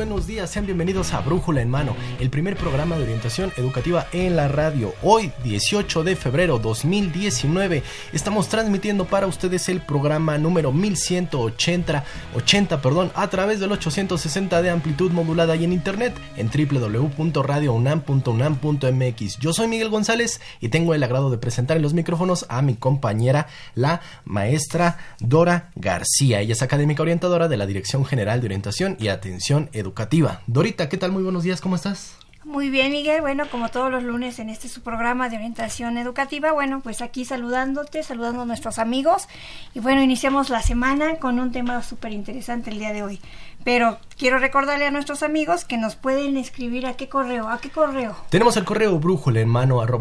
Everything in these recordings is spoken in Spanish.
Buenos días, sean bienvenidos a Brújula en Mano, el primer programa de orientación educativa en la radio. Hoy, 18 de febrero 2019, estamos transmitiendo para ustedes el programa número 1180, 80, perdón, a través del 860 de amplitud modulada y en internet en www.radiounam.unam.mx. Yo soy Miguel González y tengo el agrado de presentar en los micrófonos a mi compañera, la maestra Dora García. Ella es académica orientadora de la Dirección General de Orientación y Atención Educativa educativa. Dorita, ¿qué tal? Muy buenos días, ¿cómo estás? Muy bien, Miguel. Bueno, como todos los lunes en este su programa de orientación educativa, bueno, pues aquí saludándote, saludando a nuestros amigos. Y bueno, iniciamos la semana con un tema súper interesante el día de hoy. Pero quiero recordarle a nuestros amigos que nos pueden escribir a qué correo, a qué correo. Tenemos el correo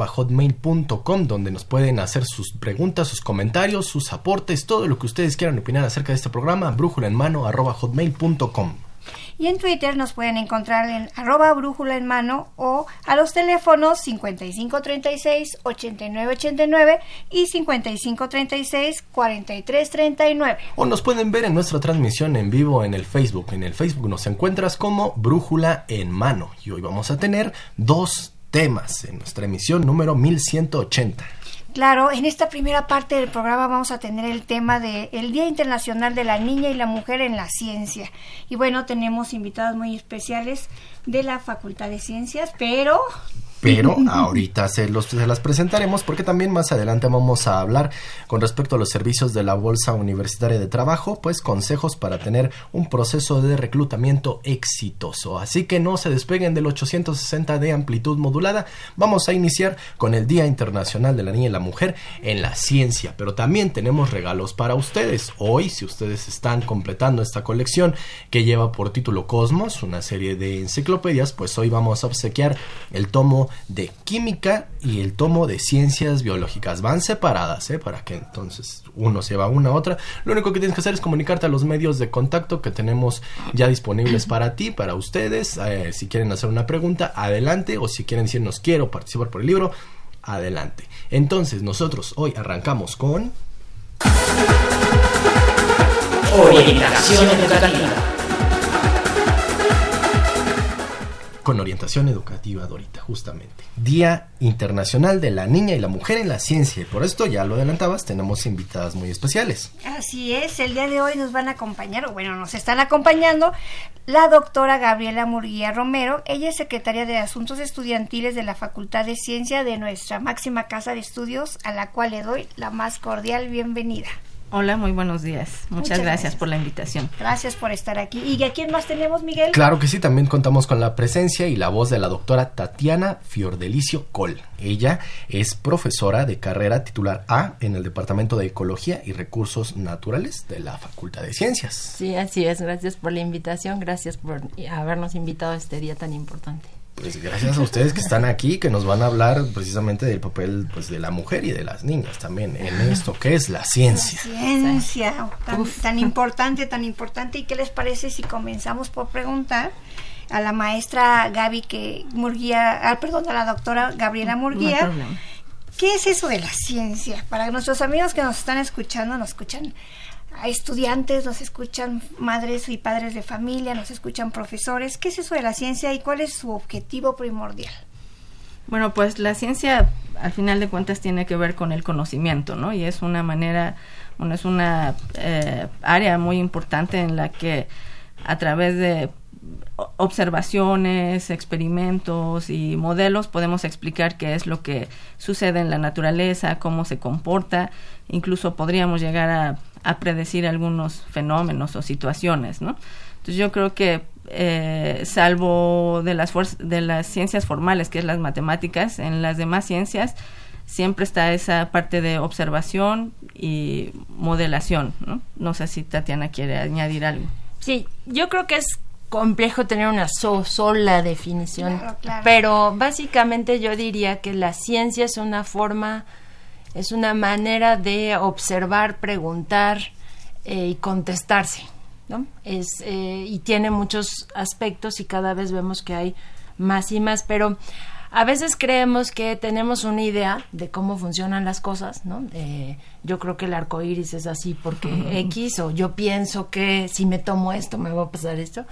hotmail.com donde nos pueden hacer sus preguntas, sus comentarios, sus aportes, todo lo que ustedes quieran opinar acerca de este programa, brújula en mano arroba hotmail.com. Y en Twitter nos pueden encontrar en arroba brújula en mano o a los teléfonos 5536-8989 y 5536-4339. O nos pueden ver en nuestra transmisión en vivo en el Facebook. En el Facebook nos encuentras como brújula en mano. Y hoy vamos a tener dos temas en nuestra emisión número 1180. Claro, en esta primera parte del programa vamos a tener el tema de el Día Internacional de la Niña y la Mujer en la Ciencia. Y bueno, tenemos invitados muy especiales de la Facultad de Ciencias, pero pero ahorita se, los, se las presentaremos porque también más adelante vamos a hablar con respecto a los servicios de la Bolsa Universitaria de Trabajo, pues consejos para tener un proceso de reclutamiento exitoso. Así que no se despeguen del 860 de amplitud modulada. Vamos a iniciar con el Día Internacional de la Niña y la Mujer en la Ciencia, pero también tenemos regalos para ustedes. Hoy, si ustedes están completando esta colección que lleva por título Cosmos, una serie de enciclopedias, pues hoy vamos a obsequiar el tomo de química y el tomo de ciencias biológicas. Van separadas, ¿eh? Para que entonces uno se va a una a otra. Lo único que tienes que hacer es comunicarte a los medios de contacto que tenemos ya disponibles para ti, para ustedes. Eh, si quieren hacer una pregunta, adelante. O si quieren decirnos quiero participar por el libro, adelante. Entonces nosotros hoy arrancamos con... Orientación educativa. Con orientación educativa, Dorita, justamente. Día Internacional de la Niña y la Mujer en la Ciencia. Y por esto, ya lo adelantabas, tenemos invitadas muy especiales. Así es, el día de hoy nos van a acompañar, o bueno, nos están acompañando la doctora Gabriela Murguía Romero. Ella es secretaria de Asuntos Estudiantiles de la Facultad de Ciencia de nuestra máxima casa de estudios, a la cual le doy la más cordial bienvenida. Hola, muy buenos días. Muchas, gracias, por la invitación. Gracias por estar aquí. ¿Y a quién más tenemos, Miguel? Claro que sí, también contamos con la presencia y la voz de la doctora Tatiana Fiordelicio Col. Ella es profesora de carrera titular A en el Departamento de Ecología y Recursos Naturales de la Facultad de Ciencias. Sí, así es. Gracias por la invitación. Gracias por habernos invitado a este día tan importante. Pues gracias a ustedes que están aquí, que nos van a hablar precisamente del papel pues, de la mujer y de las niñas también en esto que es la ciencia. ciencia, tan, importante, tan importante. ¿Y qué les parece si comenzamos por preguntar a la maestra Gaby que Murguía, ah, perdón, a la doctora Gabriela Murguía? ¿Qué es eso de la ciencia? Para nuestros amigos que nos están escuchando, nos escuchan estudiantes, nos escuchan madres y padres de familia, nos escuchan profesores. ¿Qué es eso de la ciencia y cuál es su objetivo primordial? Bueno, pues la ciencia al final de cuentas tiene que ver con el conocimiento, ¿no? Y es una manera, es una eh, área muy importante en la que a través de observaciones, experimentos y modelos podemos explicar qué es lo que sucede en la naturaleza, cómo se comporta, incluso podríamos llegar a, predecir algunos fenómenos o situaciones, ¿no? Entonces yo creo que eh, salvo de las de las ciencias formales, que es las matemáticas, en las demás ciencias siempre está esa parte de observación y modelación, ¿no? No sé si Tatiana quiere añadir algo. Sí, yo creo que es complejo tener una sola definición, pero básicamente yo diría que la ciencia es una forma, es una manera de observar, preguntar eh, y contestarse, ¿no? Es, eh, y tiene muchos aspectos y cada vez vemos que hay más y más, pero a veces creemos que tenemos una idea de cómo funcionan las cosas, ¿no? yo creo que el arco iris es así porque X, o yo pienso que si me tomo esto me va a pasar esto.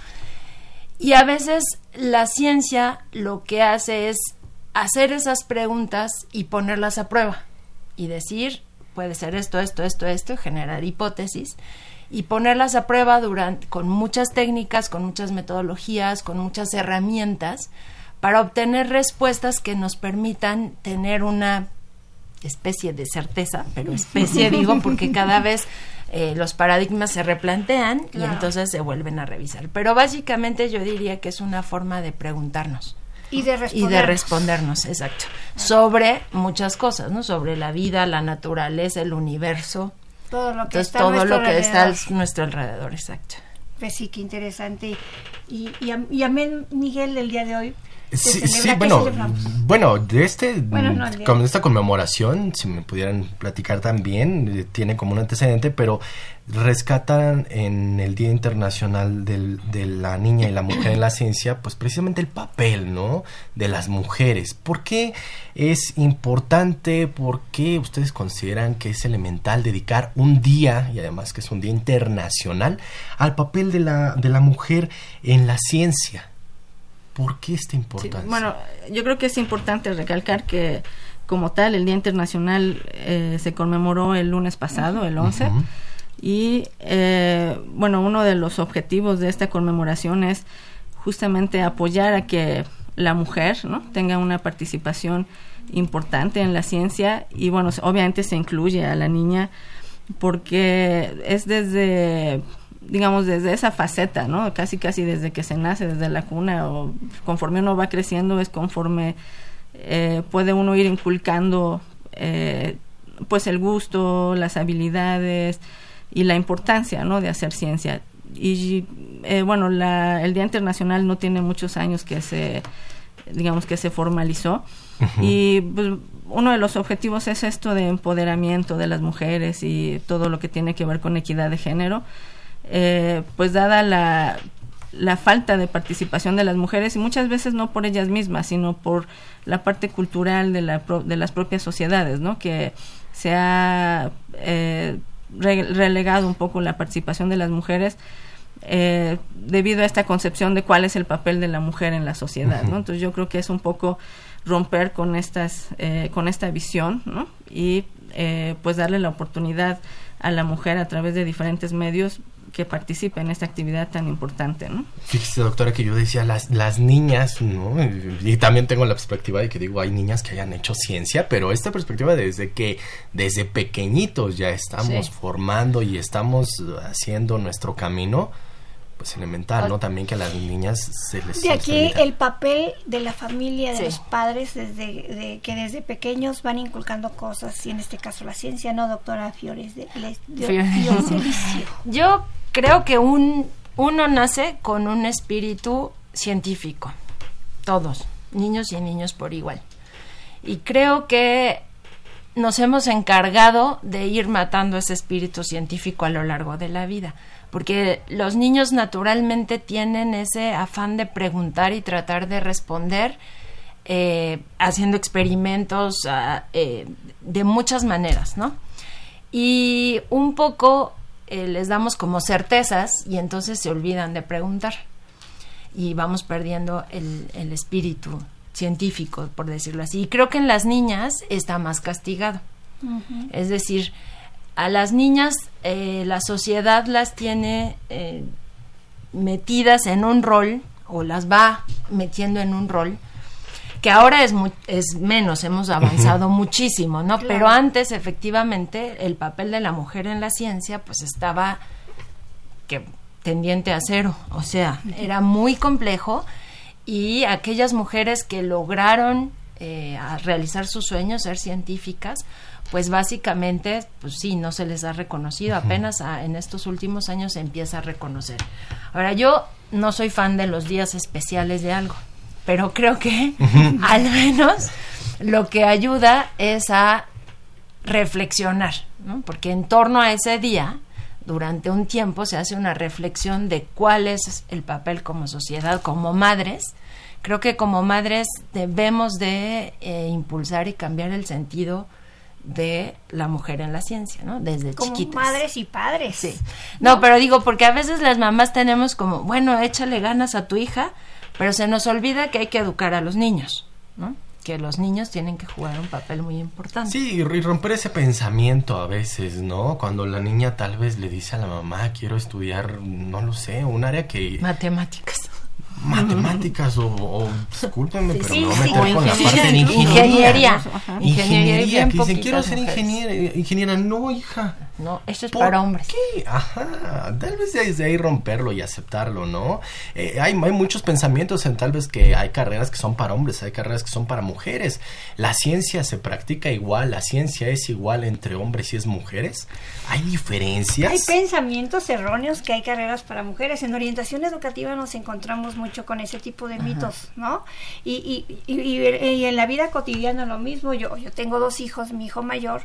Y a veces la ciencia lo que hace es hacer esas preguntas y ponerlas a prueba y decir, puede ser esto, esto, esto, esto, generar hipótesis y ponerlas a prueba durante, con muchas técnicas, con muchas metodologías, con muchas herramientas para obtener respuestas que nos permitan tener una especie de certeza, pero especie digo porque cada vez eh, los paradigmas se replantean y entonces se vuelven a revisar. Pero básicamente yo diría que es una forma de preguntarnos. Y de respondernos. Y de respondernos, exacto. Sobre muchas cosas, ¿no? Sobre la vida, la naturaleza, el universo. Todo lo que está, todo lo que está a nuestro alrededor, exacto. Pues sí, qué interesante. Y, y, a, y a Miguel, el día de hoy, Sí, sí bueno, bueno, de este, con esta conmemoración, si me pudieran platicar también, eh, tiene como un antecedente, pero rescatan en el Día Internacional del, de la Niña y la Mujer en la Ciencia, pues precisamente el papel, ¿no? De las mujeres. ¿Por qué es importante? ¿Por qué ustedes consideran que es elemental dedicar un día, y además que es un día internacional, al papel de la, de la mujer en la ciencia? ¿Por qué esta importancia? bueno, yo creo que es importante recalcar que como tal el Día Internacional eh, se conmemoró el lunes pasado, el 11, y eh, bueno, uno de los objetivos de esta conmemoración es justamente apoyar a que la mujer ¿no? tenga una participación importante en la ciencia y bueno, obviamente se incluye a la niña porque es desde digamos, desde esa faceta, ¿no? Casi, casi desde que se nace, desde la cuna, o conforme uno va creciendo, es conforme eh, puede uno ir inculcando, eh, pues, el gusto, las habilidades y la importancia, ¿no? De hacer ciencia. Y, eh, bueno, la, el Día Internacional no tiene muchos años que se, digamos, que se formalizó. Y pues, uno de los objetivos es esto de empoderamiento de las mujeres y todo lo que tiene que ver con equidad de género. Eh, pues dada la, la falta de participación de las mujeres y muchas veces no por ellas mismas, sino por la parte cultural de, la, de las propias sociedades, ¿no? Que se ha eh, relegado un poco la participación de las mujeres eh, debido a esta concepción de cuál es el papel de la mujer en la sociedad, ¿no? Entonces yo creo que es un poco romper con estas, con esta visión, ¿no? Y pues darle la oportunidad a la mujer a través de diferentes medios que participe en esta actividad tan importante, ¿no? Fíjese, doctora, que yo decía las, las niñas, ¿no? Y, también tengo la perspectiva de que digo, hay niñas que hayan hecho ciencia, pero esta perspectiva desde que desde pequeñitos ya estamos formando y estamos haciendo nuestro camino, pues elemental, ¿no? También que a las niñas se les... De aquí el papel de la familia, de los padres, desde que desde pequeños van inculcando cosas, y en este caso la ciencia, ¿no, doctora Fiores? De, Yo creo que un, uno nace con un espíritu científico, todos, niños y niños por igual. Y creo que nos hemos encargado de ir matando ese espíritu científico a lo largo de la vida, porque los niños naturalmente tienen ese afán de preguntar y tratar de responder eh, haciendo experimentos ah, eh, de muchas maneras, ¿no? Y un poco eh, les damos como certezas y entonces se olvidan de preguntar. Y vamos perdiendo el, el espíritu científico, por decirlo así. Y creo que en las niñas está más castigado. Es decir, a las niñas eh, la sociedad las tiene eh, metidas en un rol o las va metiendo en un rol que ahora es, es menos, hemos avanzado muchísimo, ¿no? Pero antes, efectivamente, el papel de la mujer en la ciencia, pues estaba que tendiente a cero, o sea, era muy complejo y aquellas mujeres que lograron eh, realizar sus sueños, ser científicas, pues básicamente, pues sí, no se les ha reconocido, apenas en estos últimos años se empieza a reconocer. Ahora, yo no soy fan de los días especiales de algo, pero creo que al menos lo que ayuda es a reflexionar, ¿no? porque en torno a ese día, durante un tiempo, se hace una reflexión de cuál es el papel como sociedad, como madres. Creo que como madres debemos de eh, impulsar y cambiar el sentido de la mujer en la ciencia, ¿no? Desde como chiquitas. madres y padres. Sí. No, pero digo, porque a veces las mamás tenemos como, bueno, échale ganas a tu hija, pero se nos olvida que hay que educar a los niños, ¿no? que los niños tienen que jugar un papel muy importante. Sí, y romper ese pensamiento a veces, ¿no? Cuando la niña tal vez le dice a la mamá, quiero estudiar, no lo sé, un área que... Matemáticas matemáticas o, o discúlpenme, pero sí, no sí, meter con la parte de ingeniería. ingeniería. Ingeniería, que dicen, quiero ser ingeniera, ingeniera. No, hija. No, esto es para hombres. ¿Qué? Ajá. Tal vez desde ahí romperlo y aceptarlo, ¿no? Eh, hay, hay muchos pensamientos en tal vez que hay carreras que son para hombres, hay carreras que son para mujeres. La ciencia se practica igual, la ciencia es igual entre hombres y es mujeres. Hay diferencias. Hay pensamientos erróneos que hay carreras para mujeres. En orientación educativa nos encontramos mucho con ese tipo de mitos, ¿no? Y, y, y, y, en la vida cotidiana lo mismo. Yo, yo tengo dos hijos, mi hijo mayor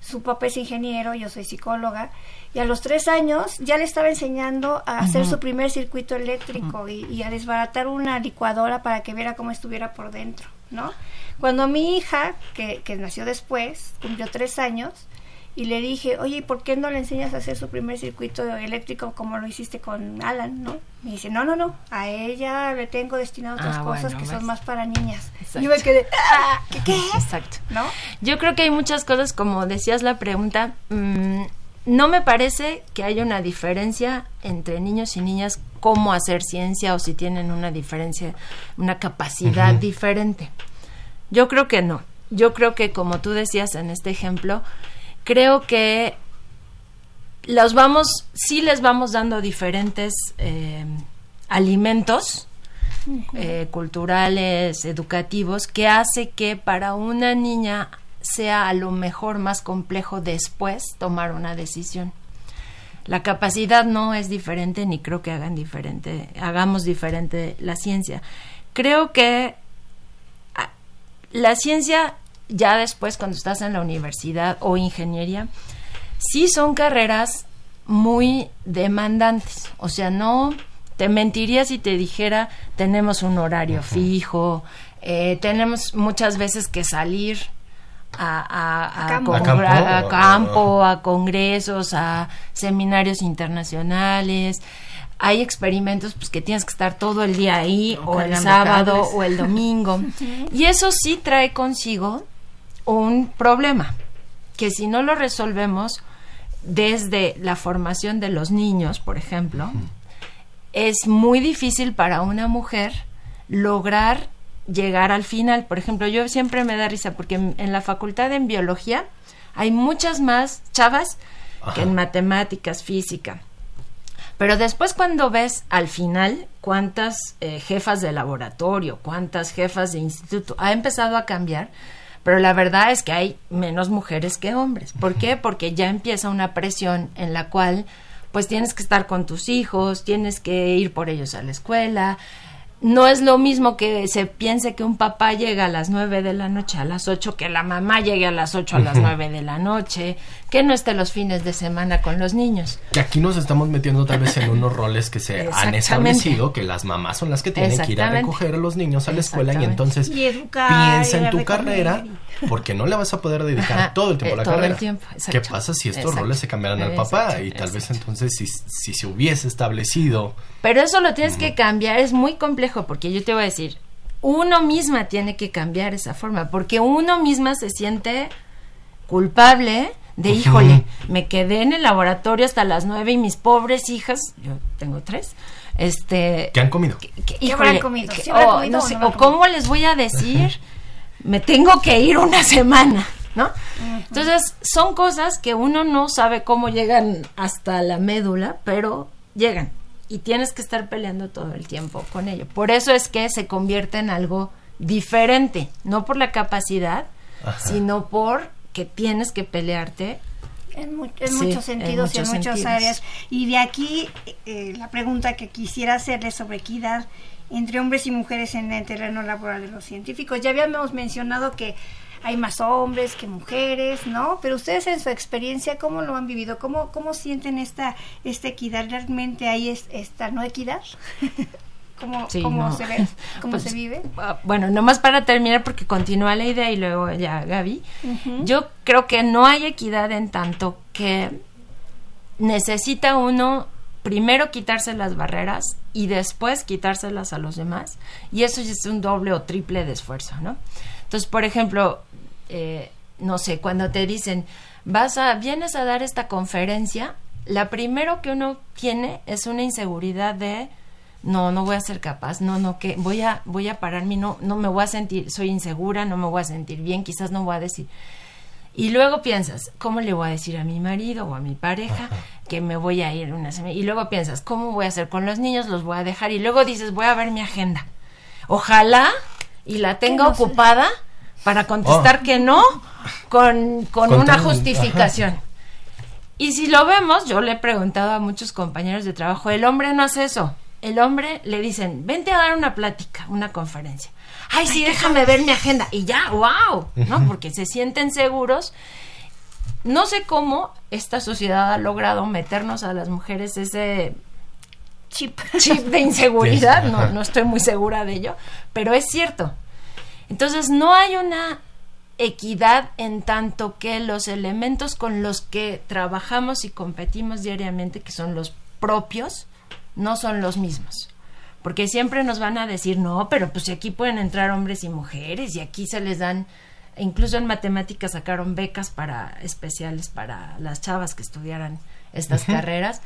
su papá es ingeniero, yo soy psicóloga, y a los tres años ya le estaba enseñando a hacer su primer circuito eléctrico y, a desbaratar una licuadora para que viera cómo estuviera por dentro, ¿no? Cuando mi hija, que, que nació después, cumplió tres años, y le dije, oye, ¿por qué no le enseñas a hacer su primer circuito eléctrico como lo hiciste con Alan, no? Me dice, no, no, no, a ella le tengo destinado otras ah, cosas que son más para niñas. Y yo me quedé, ah, ¿qué, qué? Exacto. ¿No? Yo creo que hay muchas cosas, como decías la pregunta, mmm, no me parece que haya una diferencia entre niños y niñas cómo hacer ciencia o si tienen una diferencia, una capacidad diferente. Yo creo que no. Yo creo que como tú decías en este ejemplo, creo que los vamos, sí les vamos dando diferentes eh, alimentos eh, culturales, educativos, que hace que para una niña sea a lo mejor más complejo después tomar una decisión. La capacidad no es diferente ni creo que hagan diferente, hagamos diferente la ciencia. Creo que ah, la ciencia ya después cuando estás en la universidad o ingeniería, sí son carreras muy demandantes. O sea, no te mentiría si te dijera tenemos un horario fijo, eh, tenemos muchas veces que salir a, a, campo, a congresos, a seminarios internacionales. Hay experimentos pues que tienes que estar todo el día ahí o el sábado o el domingo. Y eso sí trae consigo un problema que si no lo resolvemos desde la formación de los niños, por ejemplo, es muy difícil para una mujer lograr llegar al final. Por ejemplo, yo siempre me da risa porque en, la facultad en biología hay muchas más chavas que en matemáticas, física. Pero después cuando ves al final cuántas eh, jefas de laboratorio, cuántas jefas de instituto, ha empezado a cambiar pero la verdad es que hay menos mujeres que hombres. ¿Por qué? Porque ya empieza una presión en la cual pues tienes que estar con tus hijos, tienes que ir por ellos a la escuela, no es lo mismo que se piense que un papá llega a las nueve de la noche a las ocho, que la mamá llegue a las ocho a las nueve de la noche, que no esté los fines de semana con los niños. Que aquí nos estamos metiendo tal vez en unos roles que se han establecido, que las mamás son las que tienen que ir a recoger a los niños a la escuela y entonces piensa en tu carrera porque no le vas a poder dedicar todo el tiempo a la todo carrera. El tiempo, ¿Qué pasa si estos roles se cambiaran al papá? Y tal vez entonces si, si se hubiese establecido... Pero eso lo tienes que cambiar, es muy complejo porque yo te voy a decir, uno misma tiene que cambiar esa forma, porque uno misma se siente culpable de, híjole, me quedé en el laboratorio hasta las nueve y mis pobres hijas, yo tengo tres, este ¿Qué han comido? ¿Qué habrán comido? ¿Sí habrán o, comido no o sé, no o cómo les voy a decir, me tengo que ir una semana, ¿no? Entonces, son cosas que uno no sabe cómo llegan hasta la médula, pero llegan y tienes que estar peleando todo el tiempo con ello. Por eso es que se convierte en algo diferente, no por la capacidad, Ajá. sino por que tienes que pelearte En, mu- en Sí, muchos en sentidos y en muchas sentidos. áreas. Y de aquí eh, la pregunta que quisiera hacerle sobre equidad entre hombres y mujeres en el terreno laboral de los científicos. Ya habíamos mencionado que hay más hombres que mujeres, ¿no? Pero ustedes en su experiencia, ¿cómo lo han vivido? ¿Cómo, cómo sienten esta, esta equidad? ¿Realmente hay es- esta no equidad? ¿Cómo, Sí, cómo no. se ve? ¿Cómo Pues, se vive? ah, Bueno, nomás para terminar, porque continúa la idea y luego ya Gaby. Yo creo que no hay equidad en tanto que necesita uno primero quitarse las barreras y después quitárselas a los demás. Y eso es un doble o triple de esfuerzo, ¿no? Entonces, por ejemplo, eh, no sé, cuando te dicen, vas a, vienes a dar esta conferencia, la primero que uno tiene es una inseguridad de no, no voy a ser capaz, no, no, que voy a, voy a pararme, no, no me voy a sentir, soy insegura, no me voy a sentir bien, quizás no voy a decir. Y luego piensas, ¿cómo le voy a decir a mi marido o a mi pareja que me voy a ir una semana? Y luego piensas, ¿cómo voy a hacer con los niños? Los voy a dejar. Y luego dices, voy a ver mi agenda. Ojalá y la tenga no sé. ocupada para contestar que no con, con Con una tal- justificación. Y si lo vemos, yo le he preguntado a muchos compañeros de trabajo, el hombre no hace eso. El hombre le dicen, vente a dar una plática, una conferencia. Ay, sí, déjame ver mi agenda. Y ya, wow, ¿no? Porque se sienten seguros. No sé cómo esta sociedad ha logrado meternos a las mujeres ese Chip. chip de inseguridad, no, no estoy muy segura de ello, pero es cierto. Entonces no hay una equidad en tanto que los elementos con los que trabajamos y competimos diariamente, que son los propios, no son los mismos. Porque siempre nos van a decir, no, pero pues si aquí pueden entrar hombres y mujeres y aquí se les dan, incluso en matemáticas sacaron becas para especiales para las chavas que estudiaran estas carreras.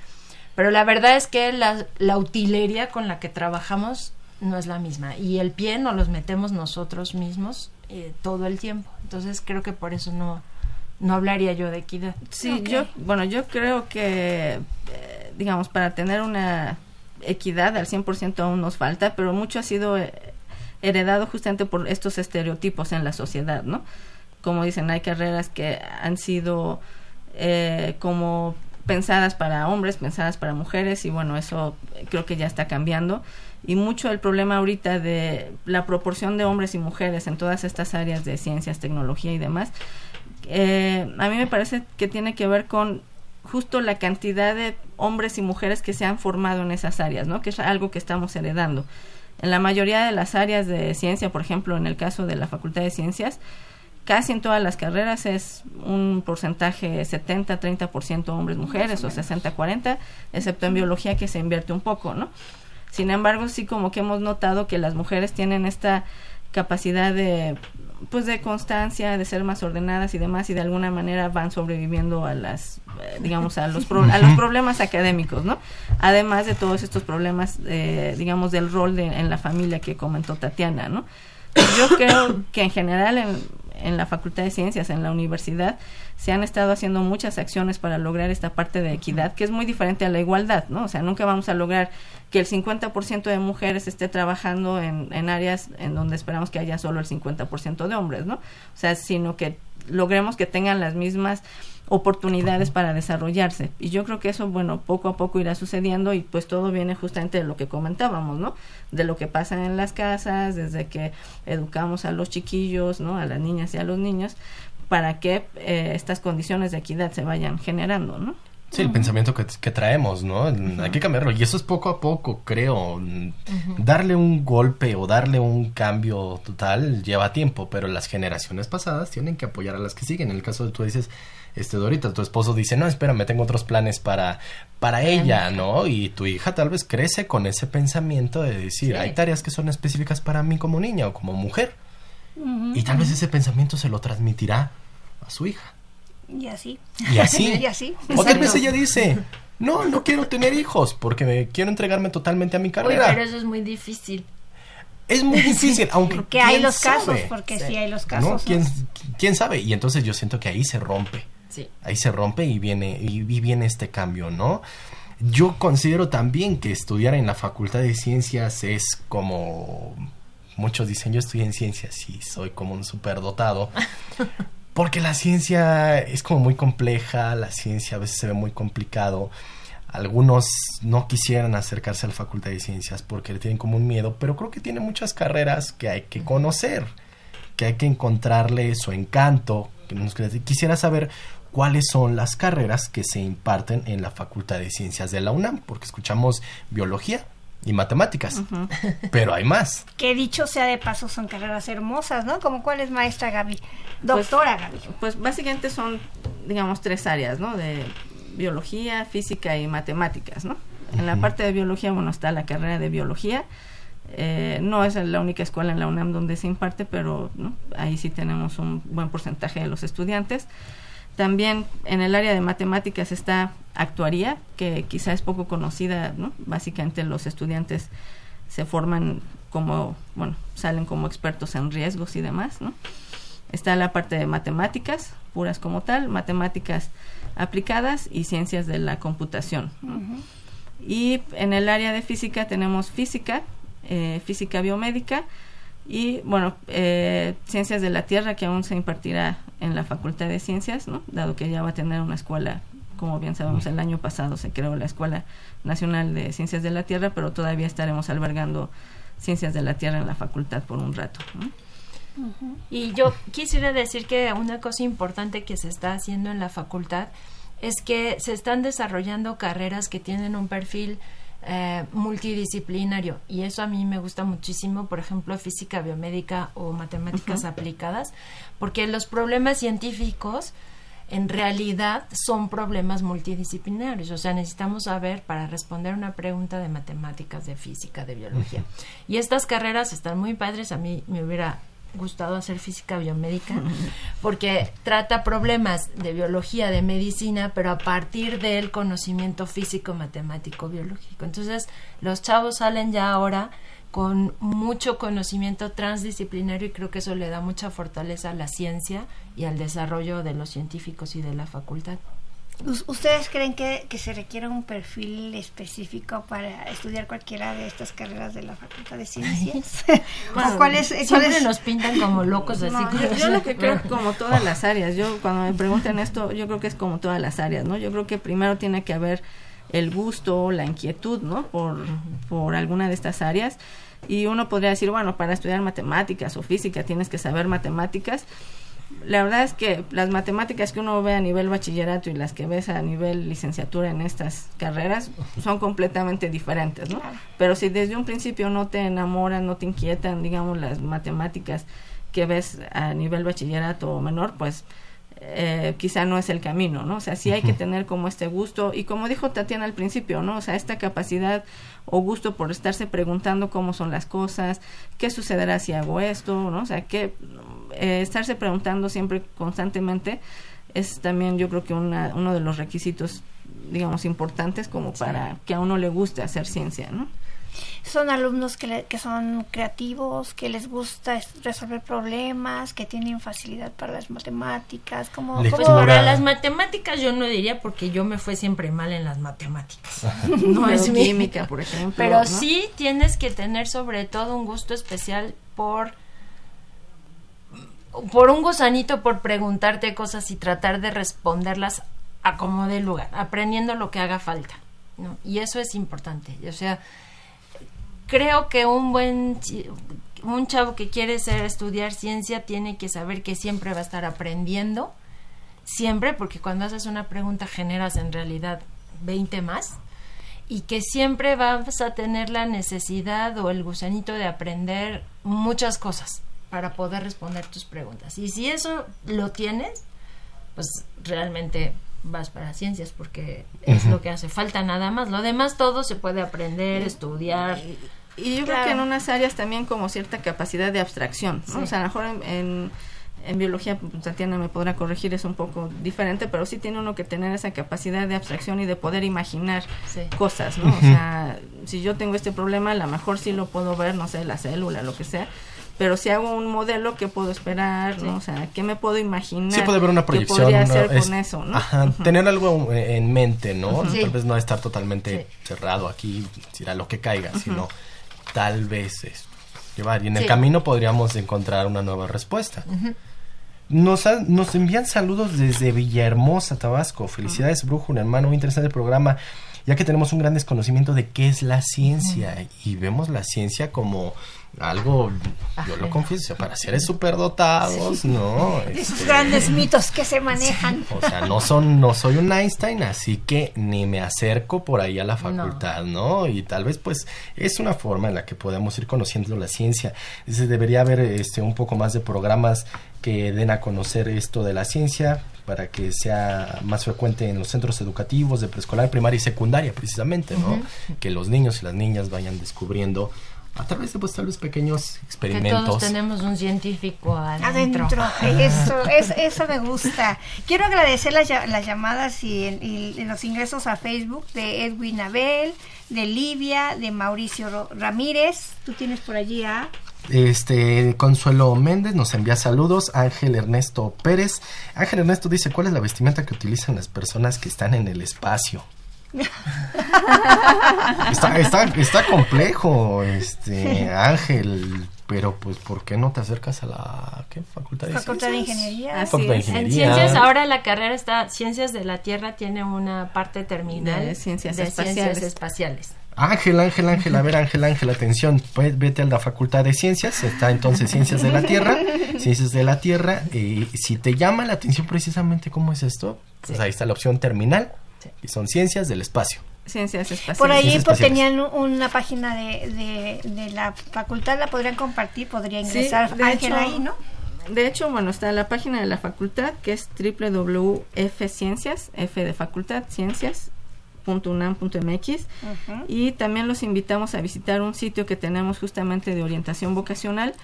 Pero la verdad es que la, la utilería con la que trabajamos no es la misma. Y el pie nos los metemos nosotros mismos eh, todo el tiempo. Entonces creo que por eso no, no hablaría yo de equidad. Sí, yo, bueno, yo creo que, eh, digamos, para tener una equidad al 100% aún nos falta, pero mucho ha sido eh, heredado justamente por estos estereotipos en la sociedad, ¿no? Como dicen, hay carreras que han sido eh, como pensadas para hombres, pensadas para mujeres y bueno, eso creo que ya está cambiando y mucho el problema ahorita de la proporción de hombres y mujeres en todas estas áreas de ciencias, tecnología y demás, eh, a mí me parece que tiene que ver con justo la cantidad de hombres y mujeres que se han formado en esas áreas, ¿no? Que es algo que estamos heredando. En la mayoría de las áreas de ciencia, por ejemplo, en el caso de la Facultad de Ciencias, casi en todas las carreras es un porcentaje 70-30% hombres mujeres o 60-40, excepto en biología que se invierte un poco, ¿no? Sin embargo, sí como que hemos notado que las mujeres tienen esta capacidad de pues de constancia, de ser más ordenadas y demás y de alguna manera van sobreviviendo a las eh, digamos a los pro- a los problemas académicos, ¿no? Además de todos estos problemas eh, digamos del rol de, en la familia que comentó Tatiana, ¿no? Yo creo que en general en, en la Facultad de Ciencias, en la universidad, se han estado haciendo muchas acciones para lograr esta parte de equidad, que es muy diferente a la igualdad, ¿no? O sea, nunca vamos a lograr que el 50% de mujeres esté trabajando en, en áreas en donde esperamos que haya solo el 50% de hombres, ¿no? O sea, sino que logremos que tengan las mismas oportunidades para desarrollarse. Y yo creo que eso, bueno, poco a poco irá sucediendo y pues todo viene justamente de lo que comentábamos, ¿no? De lo que pasa en las casas, desde que educamos a los chiquillos, ¿no? A las niñas y a los niños, para que eh, estas condiciones de equidad se vayan generando, ¿no? Sí, el pensamiento que, que traemos, ¿no? Hay que cambiarlo. Y eso es poco a poco, creo. Darle un golpe o darle un cambio total lleva tiempo, pero las generaciones pasadas tienen que apoyar a las que siguen. En el caso de tú dices, este Dorita, tu esposo dice, no, espérame, tengo otros planes para, para ella, ¿no? Y tu hija tal vez crece con ese pensamiento de decir, Sí. hay tareas que son específicas para mí como niña o como mujer. Y tal vez ese pensamiento se lo transmitirá a su hija. Y así. Y así. y así. O tal vez Exacto. ella dice, no, no quiero tener hijos porque quiero entregarme totalmente a mi carrera. pero eso es muy difícil. Es muy difícil, aunque... Porque hay los casos, porque sí. hay los casos. ¿Quién, ¿Quién sabe? Y entonces yo siento que ahí se rompe. Sí. Ahí se rompe y viene, y viene este cambio, ¿no? Yo considero también que estudiar en la Facultad de Ciencias es como muchos dicen, yo estudié en ciencias y soy como un superdotado. Porque la ciencia es como muy compleja, la ciencia a veces se ve muy complicado. Algunos no quisieran acercarse a la Facultad de Ciencias porque le tienen como un miedo, pero creo que tiene muchas carreras que hay que conocer, que hay que encontrarle su encanto. Quisiera saber cuáles son las carreras que se imparten en la Facultad de Ciencias de la UNAM, porque escuchamos biología, y matemáticas. Pero hay más. Que dicho sea de paso, son carreras hermosas, ¿no? Como cuál es maestra Gaby, doctora pues, Gaby. Pues básicamente son, digamos, tres áreas, ¿no? De biología, física y matemáticas, ¿no? En la parte de biología, bueno, está la carrera de biología. Eh, no es la única escuela en la UNAM donde se imparte, pero ¿no? ahí sí tenemos un buen porcentaje de los estudiantes. También en el área de matemáticas está actuaría, que quizá es poco conocida, ¿no? Básicamente los estudiantes se forman como, bueno, salen como expertos en riesgos y demás, ¿no? Está la parte de matemáticas, puras como tal, matemáticas aplicadas y ciencias de la computación. Y en el área de física tenemos física, eh, física biomédica, y bueno, eh, Ciencias de la Tierra que aún se impartirá en la Facultad de Ciencias, ¿no? dado que ya va a tener una escuela, como bien sabemos, el año pasado se creó la Escuela Nacional de Ciencias de la Tierra, pero todavía estaremos albergando Ciencias de la Tierra en la facultad por un rato. Y yo quisiera decir que una cosa importante que se está haciendo en la facultad es que se están desarrollando carreras que tienen un perfil eh, multidisciplinario. Y eso a mí me gusta muchísimo, por ejemplo, física biomédica o matemáticas aplicadas, porque los problemas científicos en realidad son problemas multidisciplinarios, o sea, necesitamos saber para responder una pregunta de matemáticas, de física, de biología. Y estas carreras están muy padres, a mí me hubiera gustado hacer física biomédica porque trata problemas de biología, de medicina, pero a partir del conocimiento físico, matemático, biológico. Entonces, los chavos salen ya ahora con mucho conocimiento transdisciplinario y creo que eso le da mucha fortaleza a la ciencia y al desarrollo de los científicos y de la facultad. ¿Ustedes creen que, se requiere un perfil específico para estudiar cualquiera de estas carreras de la Facultad de Ciencias? cuáles, siempre nos pintan como locos así. yo, lo que creo como todas las áreas. Yo cuando me preguntan esto, yo creo que es como todas las áreas, ¿no? Yo creo que primero tiene que haber el gusto, la inquietud, ¿no? Por, por alguna de estas áreas. Y uno podría decir, bueno, para estudiar matemáticas o física tienes que saber matemáticas la verdad es que las matemáticas que uno ve a nivel bachillerato y las que ves a nivel licenciatura en estas carreras son completamente diferentes, ¿no? Pero si desde un principio no te enamoran, no te inquietan, digamos, las matemáticas que ves a nivel bachillerato o menor, pues eh, quizá no es el camino, ¿no? O sea, sí hay que tener como este gusto y como dijo Tatiana al principio, ¿no? O sea, esta capacidad o gusto por estarse preguntando cómo son las cosas, qué sucederá si hago esto, ¿no? O sea, que eh, estarse preguntando siempre constantemente es también yo creo que una, uno de los requisitos, digamos, importantes como para que a uno le guste hacer ciencia, ¿no? Son alumnos que, que son creativos, que les gusta resolver problemas, que tienen facilidad para las matemáticas, como pues para las matemáticas yo no diría porque yo me fue siempre mal en las matemáticas. no es química, por ejemplo. Pero sí tienes que tener sobre todo un gusto especial por por un gusanito por preguntarte cosas y tratar de responderlas a como de lugar, aprendiendo lo que haga falta. ¿no? Y eso es importante. O sea, creo que un buen un chavo que quiere ser estudiar ciencia tiene que saber que siempre va a estar aprendiendo siempre porque cuando haces una pregunta generas en realidad 20 más y que siempre vas a tener la necesidad o el gusanito de aprender muchas cosas para poder responder tus preguntas. Y si eso lo tienes, pues realmente vas para ciencias porque es lo que hace falta nada más. Lo demás todo se puede aprender, estudiar. Y yo creo que en unas áreas también como cierta capacidad de abstracción, ¿no? O sea, a lo mejor en, en biología, Tatiana me podrá corregir, es un poco diferente, pero sí tiene uno que tener esa capacidad de abstracción y de poder imaginar cosas, ¿no? O sea, si yo tengo este problema, a lo mejor sí lo puedo ver, no sé, la célula, lo que sea, pero si hago un modelo, ¿qué puedo esperar? ¿no? O sea, ¿qué me puedo imaginar? Sí puede haber una proyección. ¿Qué podría hacer con eso, ¿no? Ajá, tener algo en mente, ¿no? Tal vez no estar totalmente cerrado aquí, a lo que caiga, sino tal vez es llevar. Y en el camino podríamos encontrar una nueva respuesta. Nos, nos envían saludos desde Villahermosa, Tabasco. Felicidades, Brujo, un hermano, muy interesante el programa, ya que tenemos un gran desconocimiento de qué es la ciencia y vemos la ciencia como algo, yo lo confieso, para seres superdotados, ¿no? Esos este, grandes mitos que se manejan. o sea, no son, no soy un Einstein, así que ni me acerco por ahí a la facultad, no. Y tal vez, pues, es una forma en la que podemos ir conociendo la ciencia. Dice, debería haber este un poco más de programas que den a conocer esto de la ciencia para que sea más frecuente en los centros educativos de preescolar, primaria y secundaria, precisamente, ¿no? Que los niños y las niñas vayan descubriendo a través de pues tal vez pequeños experimentos. Que todos tenemos un científico adentro. Eso, eso me gusta. Quiero agradecer las, las llamadas y, los ingresos a Facebook de Edwin Abel, de Livia, de Mauricio Ramírez. Tú tienes por allí a... Este Consuelo Méndez nos envía saludos, Ángel Ernesto Pérez. Ángel Ernesto dice, ¿cuál es la vestimenta que utilizan las personas que están en el espacio? Está, está, está complejo, este Ángel, pero pues ¿por qué no te acercas a la facultad de Facultad de Ingeniería? En ciencias ahora la carrera está Ciencias de la Tierra tiene una parte terminal de ciencias, espaciales. Ángel, Ángel, Ángel, a ver, Ángel, Ángel, atención, pues vete a la Facultad de Ciencias, está entonces Ciencias de la Tierra, Ciencias de la Tierra, y si te llama la atención precisamente cómo es esto, pues ahí está la opción terminal, y son ciencias del espacio. Ciencias espaciales. Por ahí pues, tenían una página de, de, la facultad, la podrían compartir, podría ingresar de Ángel ahí, ¿no? De hecho, bueno, está la página de la facultad que es www.fciencias, F de facultad, ciencias.unam.mx y también los invitamos a visitar un sitio que tenemos justamente de orientación vocacional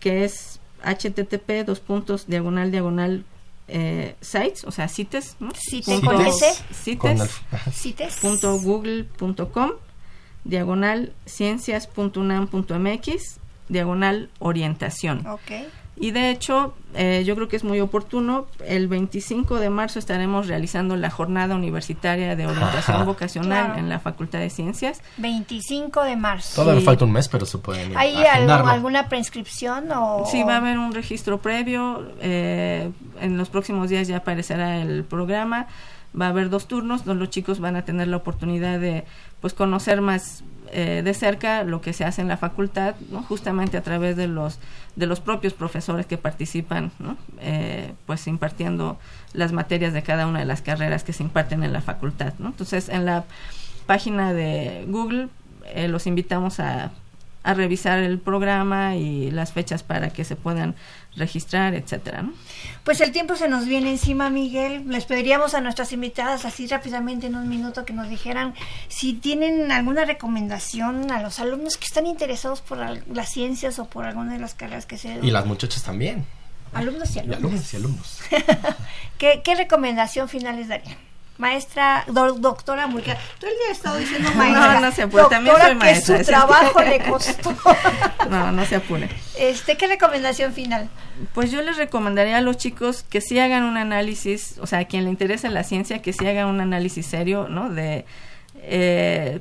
que es http dos puntos diagonal diagonal eh, sites, o sea, cites, ¿no? Cites, cites, cites, punto google punto com, diagonal ciencias.unam.mx, diagonal orientación. Okay. Y de hecho, eh, yo creo que es muy oportuno. El 25 de marzo estaremos realizando la jornada universitaria de orientación vocacional en la Facultad de Ciencias. 25 de marzo. Todavía falta un mes, pero se puede. ¿Hay alguna prescripción o...? Sí, va a haber un registro previo. Eh, en los próximos días ya aparecerá el programa. Va a haber dos turnos donde los chicos van a tener la oportunidad de pues conocer más eh, de cerca lo que se hace en la facultad, justamente a través de los de los propios profesores que participan, ¿no? Eh, pues impartiendo las materias de cada una de las carreras que se imparten en la facultad. ¿no? Entonces, en la página de Google eh, los invitamos a a revisar el programa y las fechas para que se puedan registrar, etcétera. ¿no? Pues el tiempo se nos viene encima, Miguel. Les pediríamos a nuestras invitadas así rápidamente en un minuto que nos dijeran si tienen alguna recomendación a los alumnos que están interesados por las ciencias o por alguna de las carreras que se Y las muchachas también. Alumnos y alumnos. Y alumnos y alumnos. ¿Qué, ¿Qué recomendación final les darían? Maestra, doctora Murguía. Todo el día he estado diciendo maestra. No, no se apure, también soy maestra. Que su trabajo le costó. no, no se apure. Este, ¿qué recomendación final? Pues yo les recomendaría a los chicos que sí hagan un análisis, o sea, a quien le interesa la ciencia, que sí haga un análisis serio, ¿no? De, eh,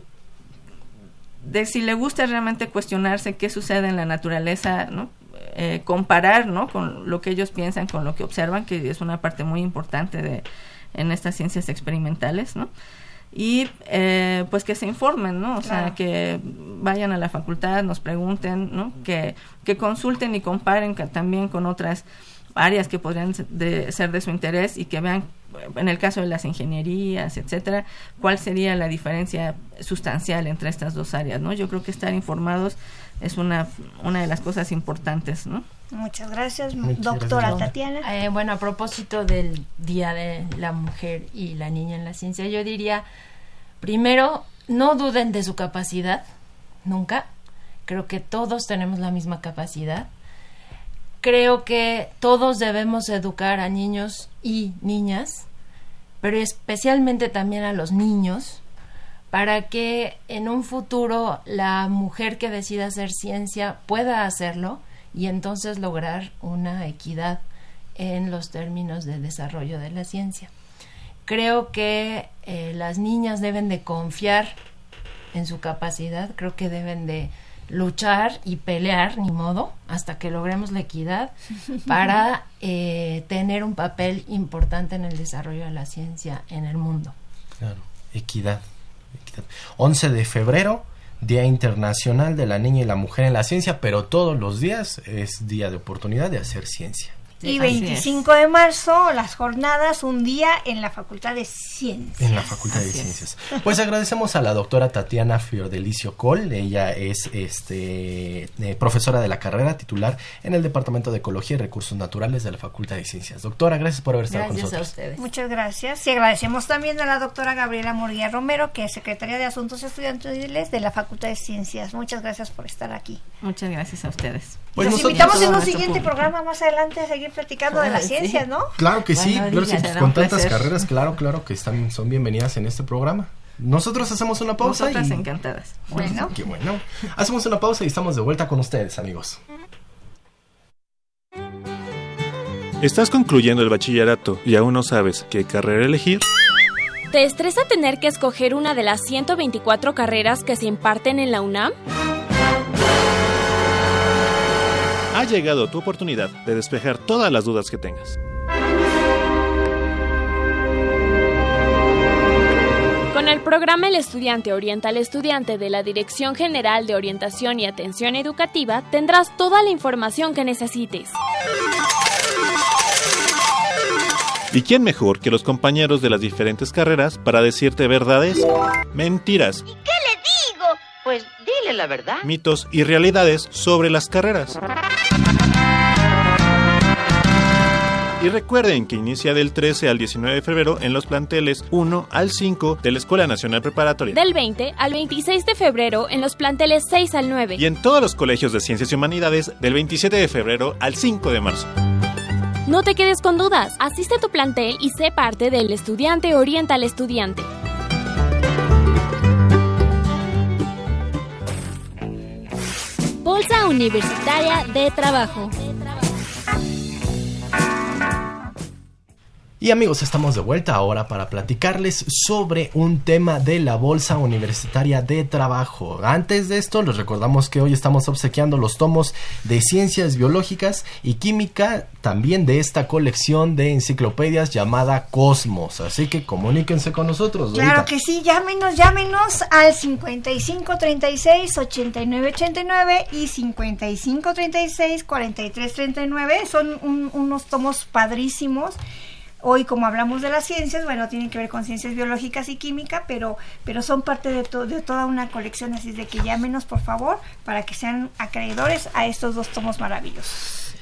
de si le gusta realmente cuestionarse qué sucede en la naturaleza, ¿no? Eh, comparar, ¿no? Con lo que ellos piensan, con lo que observan, que es una parte muy importante de en estas ciencias experimentales, ¿no? y eh, pues que se informen, ¿no? O sea, que vayan a la facultad, nos pregunten, ¿no? Que, que consulten y comparen también con otras áreas que podrían ser de su interés y que vean, en el caso de las ingenierías, etcétera, cuál sería la diferencia sustancial entre estas dos áreas, ¿no? Yo creo que estar informados es una, una de las cosas importantes, ¿no? Muchas gracias, doctora Tatiana. Eh, bueno, a propósito del Día de la Mujer y la Niña en la Ciencia, yo diría, primero, no duden de su capacidad, nunca. Creo que todos tenemos la misma capacidad. creo que todos debemos educar a niños y niñas, pero especialmente también a los niños, para que en un futuro la mujer que decida hacer ciencia pueda hacerlo y entonces lograr una equidad en los términos de desarrollo de la ciencia. Creo que eh, las niñas deben de confiar en su capacidad, creo que deben de luchar y pelear, ni modo, hasta que logremos la equidad, para eh, tener un papel importante en el desarrollo de la ciencia en el mundo. Claro, equidad. equidad. 11 de febrero, Día Internacional de la Niña y la Mujer en la Ciencia, pero todos los días es día de oportunidad de hacer ciencia y 25 de marzo, las jornadas, un día en la Facultad de Ciencias. En la Facultad de Ciencias. Pues agradecemos a la doctora Tatiana Fiordelicio Col. Ella es este eh, profesora de la carrera titular en el Departamento de Ecología y Recursos Naturales de la Facultad de Ciencias. Doctora, gracias por haber estado con nosotros. A ustedes. Muchas gracias. Y agradecemos también a la doctora Gabriela Murguía Romero, que es secretaria de Asuntos Estudiantiles de la Facultad de Ciencias. Muchas gracias por estar aquí. Muchas gracias a ustedes. Pues Nos invitamos en un siguiente programa más adelante a seguir platicando de las ciencias, ¿no? Claro que sí, con tantas carreras, claro, claro que están, son bienvenidas en este programa. Nosotros hacemos una pausa Nosotras encantadas. Bueno. Qué bueno. Hacemos una pausa y estamos de vuelta con ustedes, amigos. ¿Estás concluyendo el bachillerato y aún no sabes qué carrera elegir? ¿Te estresa tener que escoger una de las 124 carreras que se imparten en la UNAM? Ha llegado tu oportunidad de despejar todas las dudas que tengas. Con el programa El Estudiante Orienta al Estudiante de la Dirección General de Orientación y Atención Educativa tendrás toda la información que necesites. ¿Y quién mejor que los compañeros de las diferentes carreras para decirte verdades, mentiras? ¿Y qué le digo? Pues dile la verdad. Mitos y realidades sobre las carreras. Y recuerden que inicia del 13 al 19 de febrero en los planteles 1 al 5 de la Escuela Nacional Preparatoria. Del 20 al 26 de febrero en los planteles 6 al 9. Y en todos los colegios de Ciencias y Humanidades del 27 de febrero al 5 de marzo. No te quedes con dudas, asiste a tu plantel y sé parte del estudiante orienta al estudiante. Bolsa Universitaria de Trabajo. Y amigos, estamos de vuelta ahora para platicarles sobre un tema de la Bolsa Universitaria de Trabajo. Antes de esto, les recordamos que hoy estamos obsequiando los tomos de Ciencias Biológicas y Química, también de esta colección de enciclopedias llamada Cosmos. Así que comuníquense con nosotros. Claro que sí, llámenos, llámenos al 5536 8989 y 5536 4339. Son unos tomos padrísimos Hoy, como hablamos de las ciencias, bueno, tienen que ver con ciencias biológicas y química, pero, pero son parte de, toda una colección, así de que llámenos, por favor, para que sean acreedores a estos dos tomos maravillosos.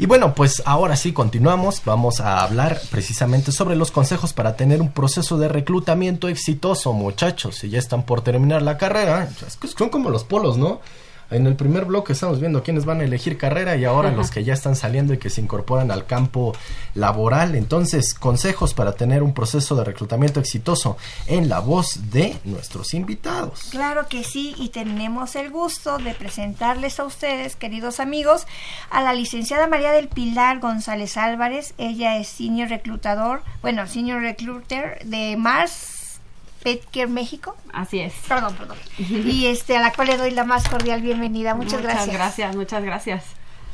Y bueno, pues ahora sí continuamos. Vamos a hablar precisamente sobre los consejos para tener un proceso de reclutamiento exitoso, muchachos. Si ya están por terminar la carrera, son como los polos, ¿no? En el primer bloque estamos viendo quiénes van a elegir carrera y ahora los que ya están saliendo y que se incorporan al campo laboral. Entonces, consejos para tener un proceso de reclutamiento exitoso en la voz de nuestros invitados. Claro que sí, y tenemos el gusto de presentarles a ustedes, queridos amigos, a la licenciada María del Pilar González Álvarez. Ella es senior reclutador, bueno, senior recruiter de Mars Petcare México. Así es. Perdón, perdón. y este a la cual le doy la más cordial bienvenida. Muchas, gracias. Muchas gracias, muchas gracias.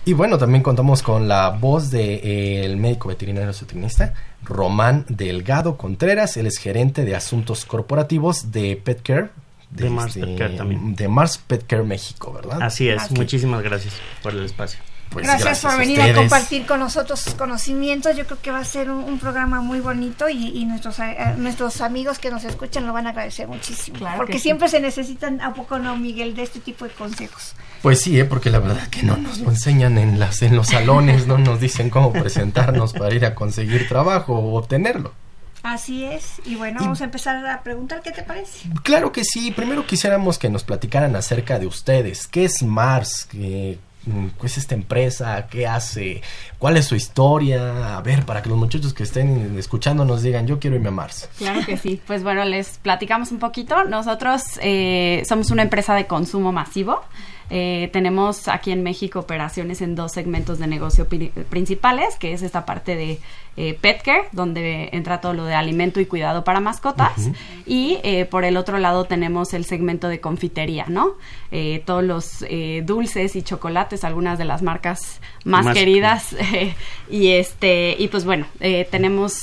Y bueno, también contamos con la voz del de, eh, médico veterinario zootecnista Román Delgado Contreras. Él es gerente de asuntos corporativos de Petcare. De, Mars este, Petcare también. De Mars Petcare México, ¿verdad? Así es. Muchísimas gracias por el espacio. Pues gracias, por venir a, compartir con nosotros sus conocimientos. Yo creo que va a ser un, programa muy bonito y, nuestros, eh, nuestros amigos que nos escuchan lo van a agradecer muchísimo. porque siempre se necesitan, ¿a poco no, Miguel, de este tipo de consejos? Pues sí, ¿eh? porque la verdad que no nos lo enseñan en, las, en los salones, no nos dicen cómo presentarnos para ir a conseguir trabajo o obtenerlo. Así es, y bueno, vamos a empezar a preguntar qué te parece. Claro que sí, primero quisiéramos que nos platicaran acerca de ustedes, ¿qué es Mars? ¿Qué, es esta empresa, qué hace, cuál es su historia, a ver, para que los muchachos que estén escuchando nos digan, yo quiero irme a Mars. Claro que sí, pues bueno, les platicamos un poquito. Nosotros eh, somos una empresa de consumo masivo. Eh, tenemos aquí en México operaciones en dos segmentos de negocio principales, que es esta parte de eh, pet care, donde entra todo lo de alimento y cuidado para mascotas, y eh, por el otro lado tenemos el segmento de confitería, ¿no? todos los dulces y chocolates, algunas de las marcas más, queridas, y este, y pues bueno, tenemos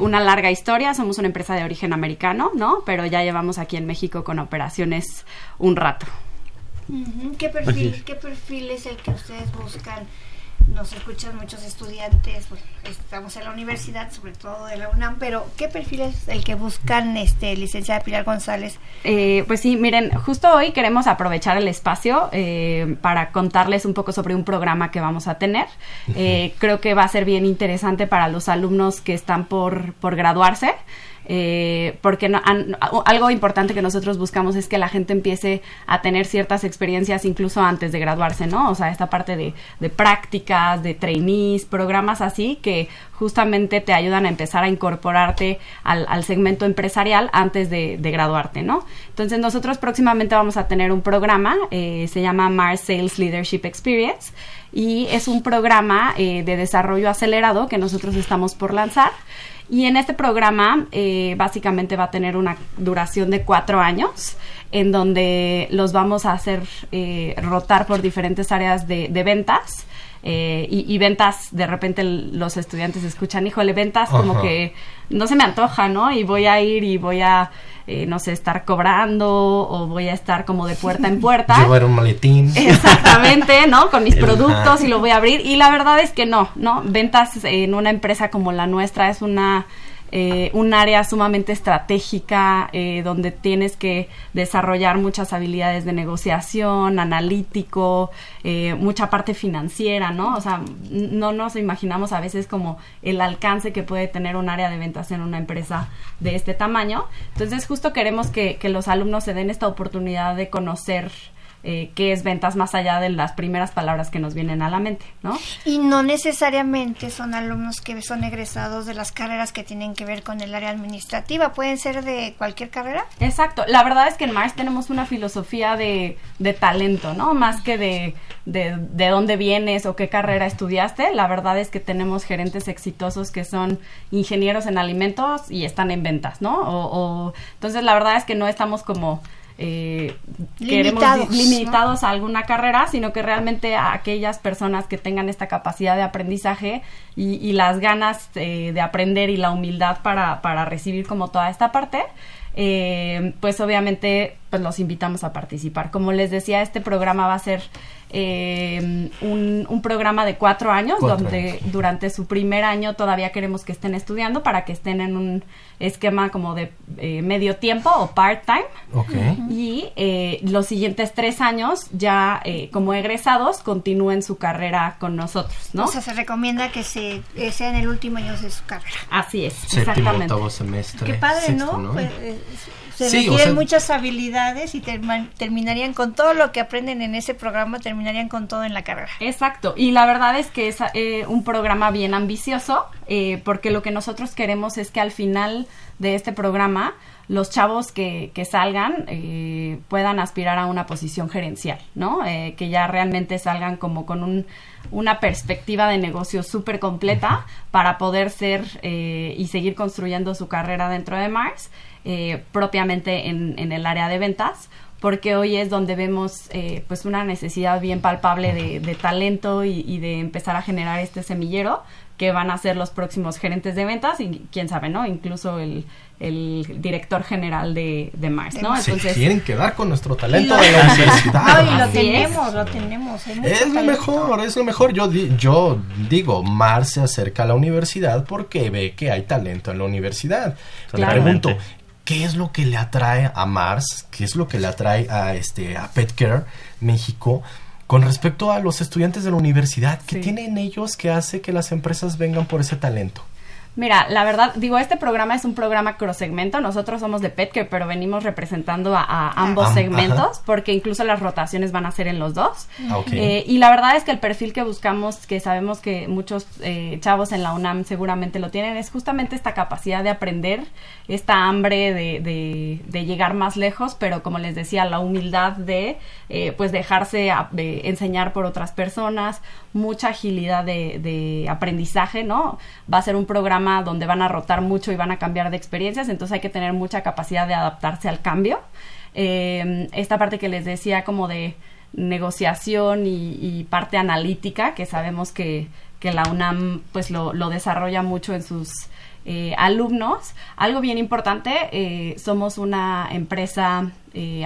una larga historia, somos una empresa de origen americano, ¿no? Pero ya llevamos aquí en México con operaciones un rato. ¿Qué, perfil, ¿Qué perfil es el que ustedes buscan? Nos escuchan muchos estudiantes, estamos en la universidad, sobre todo de la UNAM, pero ¿qué perfil es el que buscan, este, licenciada Pilar González? Eh, pues sí, miren, justo hoy queremos aprovechar el espacio eh, para contarles un poco sobre un programa que vamos a tener. Eh, creo que va a ser bien interesante para los alumnos que están por, por graduarse. Eh, porque algo importante que nosotros buscamos es que la gente empiece a tener ciertas experiencias incluso antes de graduarse, ¿no? O sea, esta parte de, prácticas, de trainees, programas así que justamente te ayudan a empezar a incorporarte al, segmento empresarial antes de, graduarte, ¿no? Entonces nosotros próximamente vamos a tener un programa, eh, se llama Mars Sales Leadership Experience y es un programa eh, de desarrollo acelerado que nosotros estamos por lanzar. Y en este programa eh, básicamente va a tener una duración de cuatro años, en donde los vamos a hacer eh, rotar por diferentes áreas de, ventas. Eh, y, ventas, de repente los estudiantes escuchan, híjole, ventas como que no se me antoja, ¿no? Y voy a ir y voy a eh, no sé, estar cobrando o voy a estar como de puerta en puerta. Llevar un maletín. Exactamente, ¿no? Con mis productos y lo voy a abrir. Y la verdad es que no, ¿no? Ventas en una empresa como la nuestra es una eh, un área sumamente estratégica eh, donde tienes que desarrollar muchas habilidades de negociación, analítico, eh, mucha parte financiera, ¿no? O sea, no nos imaginamos a veces como el alcance que puede tener un área de ventas en una empresa de este tamaño. Entonces, justo queremos que, que los alumnos se den esta oportunidad de conocer eh, qué es ventas más allá de las primeras palabras que nos vienen a la mente, ¿no? Y no necesariamente son alumnos que son egresados de las carreras que tienen que ver con el área administrativa, pueden ser de cualquier carrera. Exacto, la verdad es que en Mars tenemos una filosofía de, de talento, ¿no? Más que de, de, de dónde vienes o qué carrera estudiaste, la verdad es que tenemos gerentes exitosos que son ingenieros en alimentos y están en ventas, ¿no? o entonces la verdad es que no estamos como eh, limitados, queremos limitados a alguna carrera, sino que realmente a aquellas personas que tengan esta capacidad de aprendizaje y, las ganas eh, de aprender y la humildad para, para recibir como toda esta parte, eh, pues obviamente pues los invitamos a participar. Como les decía, este programa va a ser eh, un, programa de cuatro años, donde durante su primer año todavía queremos que estén estudiando para que estén en un esquema como de eh, medio tiempo o part-time. Y eh, los siguientes tres años ya como egresados continúen su carrera con nosotros, ¿no? O sea, se recomienda que se, sea en el último año de su carrera. Así es, exactamente. semestre. Qué padre, ¿no? Pues, se requieren muchas habilidades y terminarían con todo lo que aprenden en ese programa, terminarían con todo en la carrera. Exacto, y la verdad es que es eh, un programa bien ambicioso, eh, porque lo que nosotros queremos es que al final de este programa los chavos que, que salgan eh, puedan aspirar a una posición gerencial, ¿no? que ya realmente salgan como con un, una perspectiva de negocio súper completa para poder ser y seguir construyendo su carrera dentro de Mars eh, propiamente en, en, el área de ventas porque hoy es donde vemos eh, pues una necesidad bien palpable de, talento y, de empezar a generar este semillero que van a ser los próximos gerentes de ventas y quién sabe, ¿no? Incluso el, director general de, de Mars, ¿no? Entonces, Se quieren quedar con nuestro talento de la universidad. No, y lo tenemos, lo tenemos. Es lo mejor, es lo mejor. Yo, yo digo, Mars se acerca a la universidad porque ve que hay talento en la universidad. Le pregunto, qué es lo que le atrae a Mars, qué es lo que le atrae a este a Petcare México con respecto a los estudiantes de la universidad, ¿qué tienen ellos que hace que las empresas vengan por ese talento? Mira, la verdad, digo, este programa es un programa cross segmento. Nosotros somos de Petcare, pero venimos representando a, ambos ah, segmentos, porque incluso las rotaciones van a ser en los dos. Ah, eh, y la verdad es que el perfil que buscamos, que sabemos que muchos eh, chavos en la UNAM seguramente lo tienen, es justamente esta capacidad de aprender, esta hambre de, de, llegar más lejos, pero como les decía, la humildad de eh, pues dejarse enseñar por otras personas, mucha agilidad de, de aprendizaje, ¿no? Va a ser un programa donde van a rotar mucho y van a cambiar de experiencias, entonces hay que tener mucha capacidad de adaptarse al cambio. Eh, esta parte que les decía como de negociación y, parte analítica, que sabemos que, la UNAM pues lo, desarrolla mucho en sus eh, alumnos. Algo bien importante, eh, somos una empresa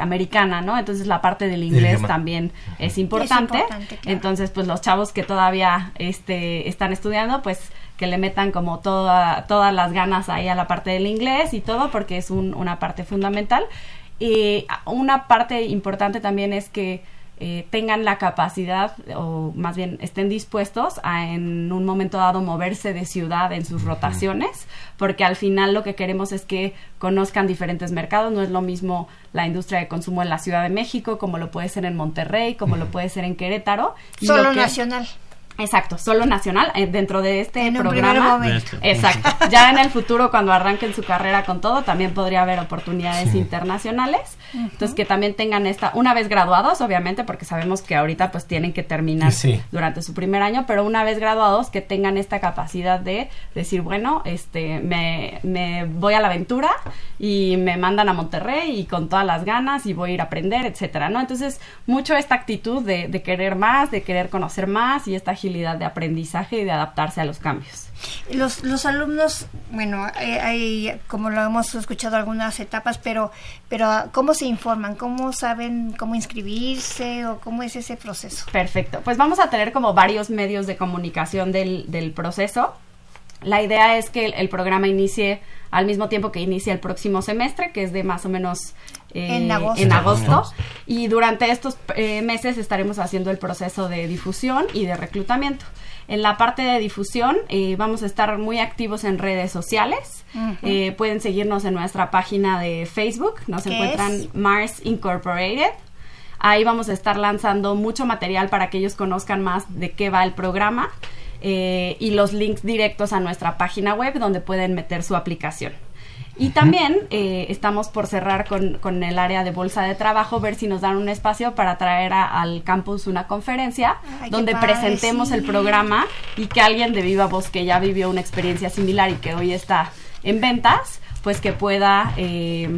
americana, ¿no? Entonces la parte del inglés también es importante. Entonces, pues los chavos que todavía este, están estudiando, pues que le metan como toda, todas las ganas ahí a la parte del inglés y todo, porque es una parte fundamental. Y una parte importante también es que eh, tengan la capacidad o más bien estén dispuestos a en un momento dado moverse de ciudad en sus rotaciones, porque al final lo que queremos es que conozcan diferentes mercados, no es lo mismo la industria de consumo en la Ciudad de México como lo puede ser en Monterrey, como lo puede ser en Querétaro. Solo nacional. Exacto, solo nacional, eh, dentro de este programa. Exacto. Ya en el futuro, cuando arranquen su carrera con todo, también podría haber oportunidades internacionales. Entonces, que también tengan esta, una vez graduados, obviamente, porque sabemos que ahorita pues tienen que terminar durante su primer año, pero una vez graduados, que tengan esta capacidad de decir, bueno, este, me, me voy a la aventura y me mandan a Monterrey y con todas las ganas y voy a ir a aprender, etcétera, ¿no? Entonces, mucho esta actitud de, de querer más, de querer conocer más y esta de aprendizaje y de adaptarse a los cambios. Los, los alumnos, bueno, hay, como lo hemos escuchado algunas etapas, pero, pero ¿cómo se informan? ¿Cómo saben cómo inscribirse o cómo es ese proceso? Perfecto, pues vamos a tener como varios medios de comunicación del, del proceso. La idea es que el, programa inicie al mismo tiempo que inicia el próximo semestre, que es de más o menos eh, en agosto. Y durante estos eh, meses estaremos haciendo el proceso de difusión y de reclutamiento. En la parte de difusión eh, vamos a estar muy activos en redes sociales. pueden seguirnos en nuestra página de Facebook. Nos encuentran Mars Incorporated. Ahí vamos a estar lanzando mucho material para que ellos conozcan más de qué va el programa. y los links directos a nuestra página web donde pueden meter su aplicación. Y también eh, estamos por cerrar con, con, el área de bolsa de trabajo, ver si nos dan un espacio para traer al campus una conferencia donde presentemos el programa y que alguien de viva voz que ya vivió una experiencia similar y que hoy está en ventas, pues que pueda eh,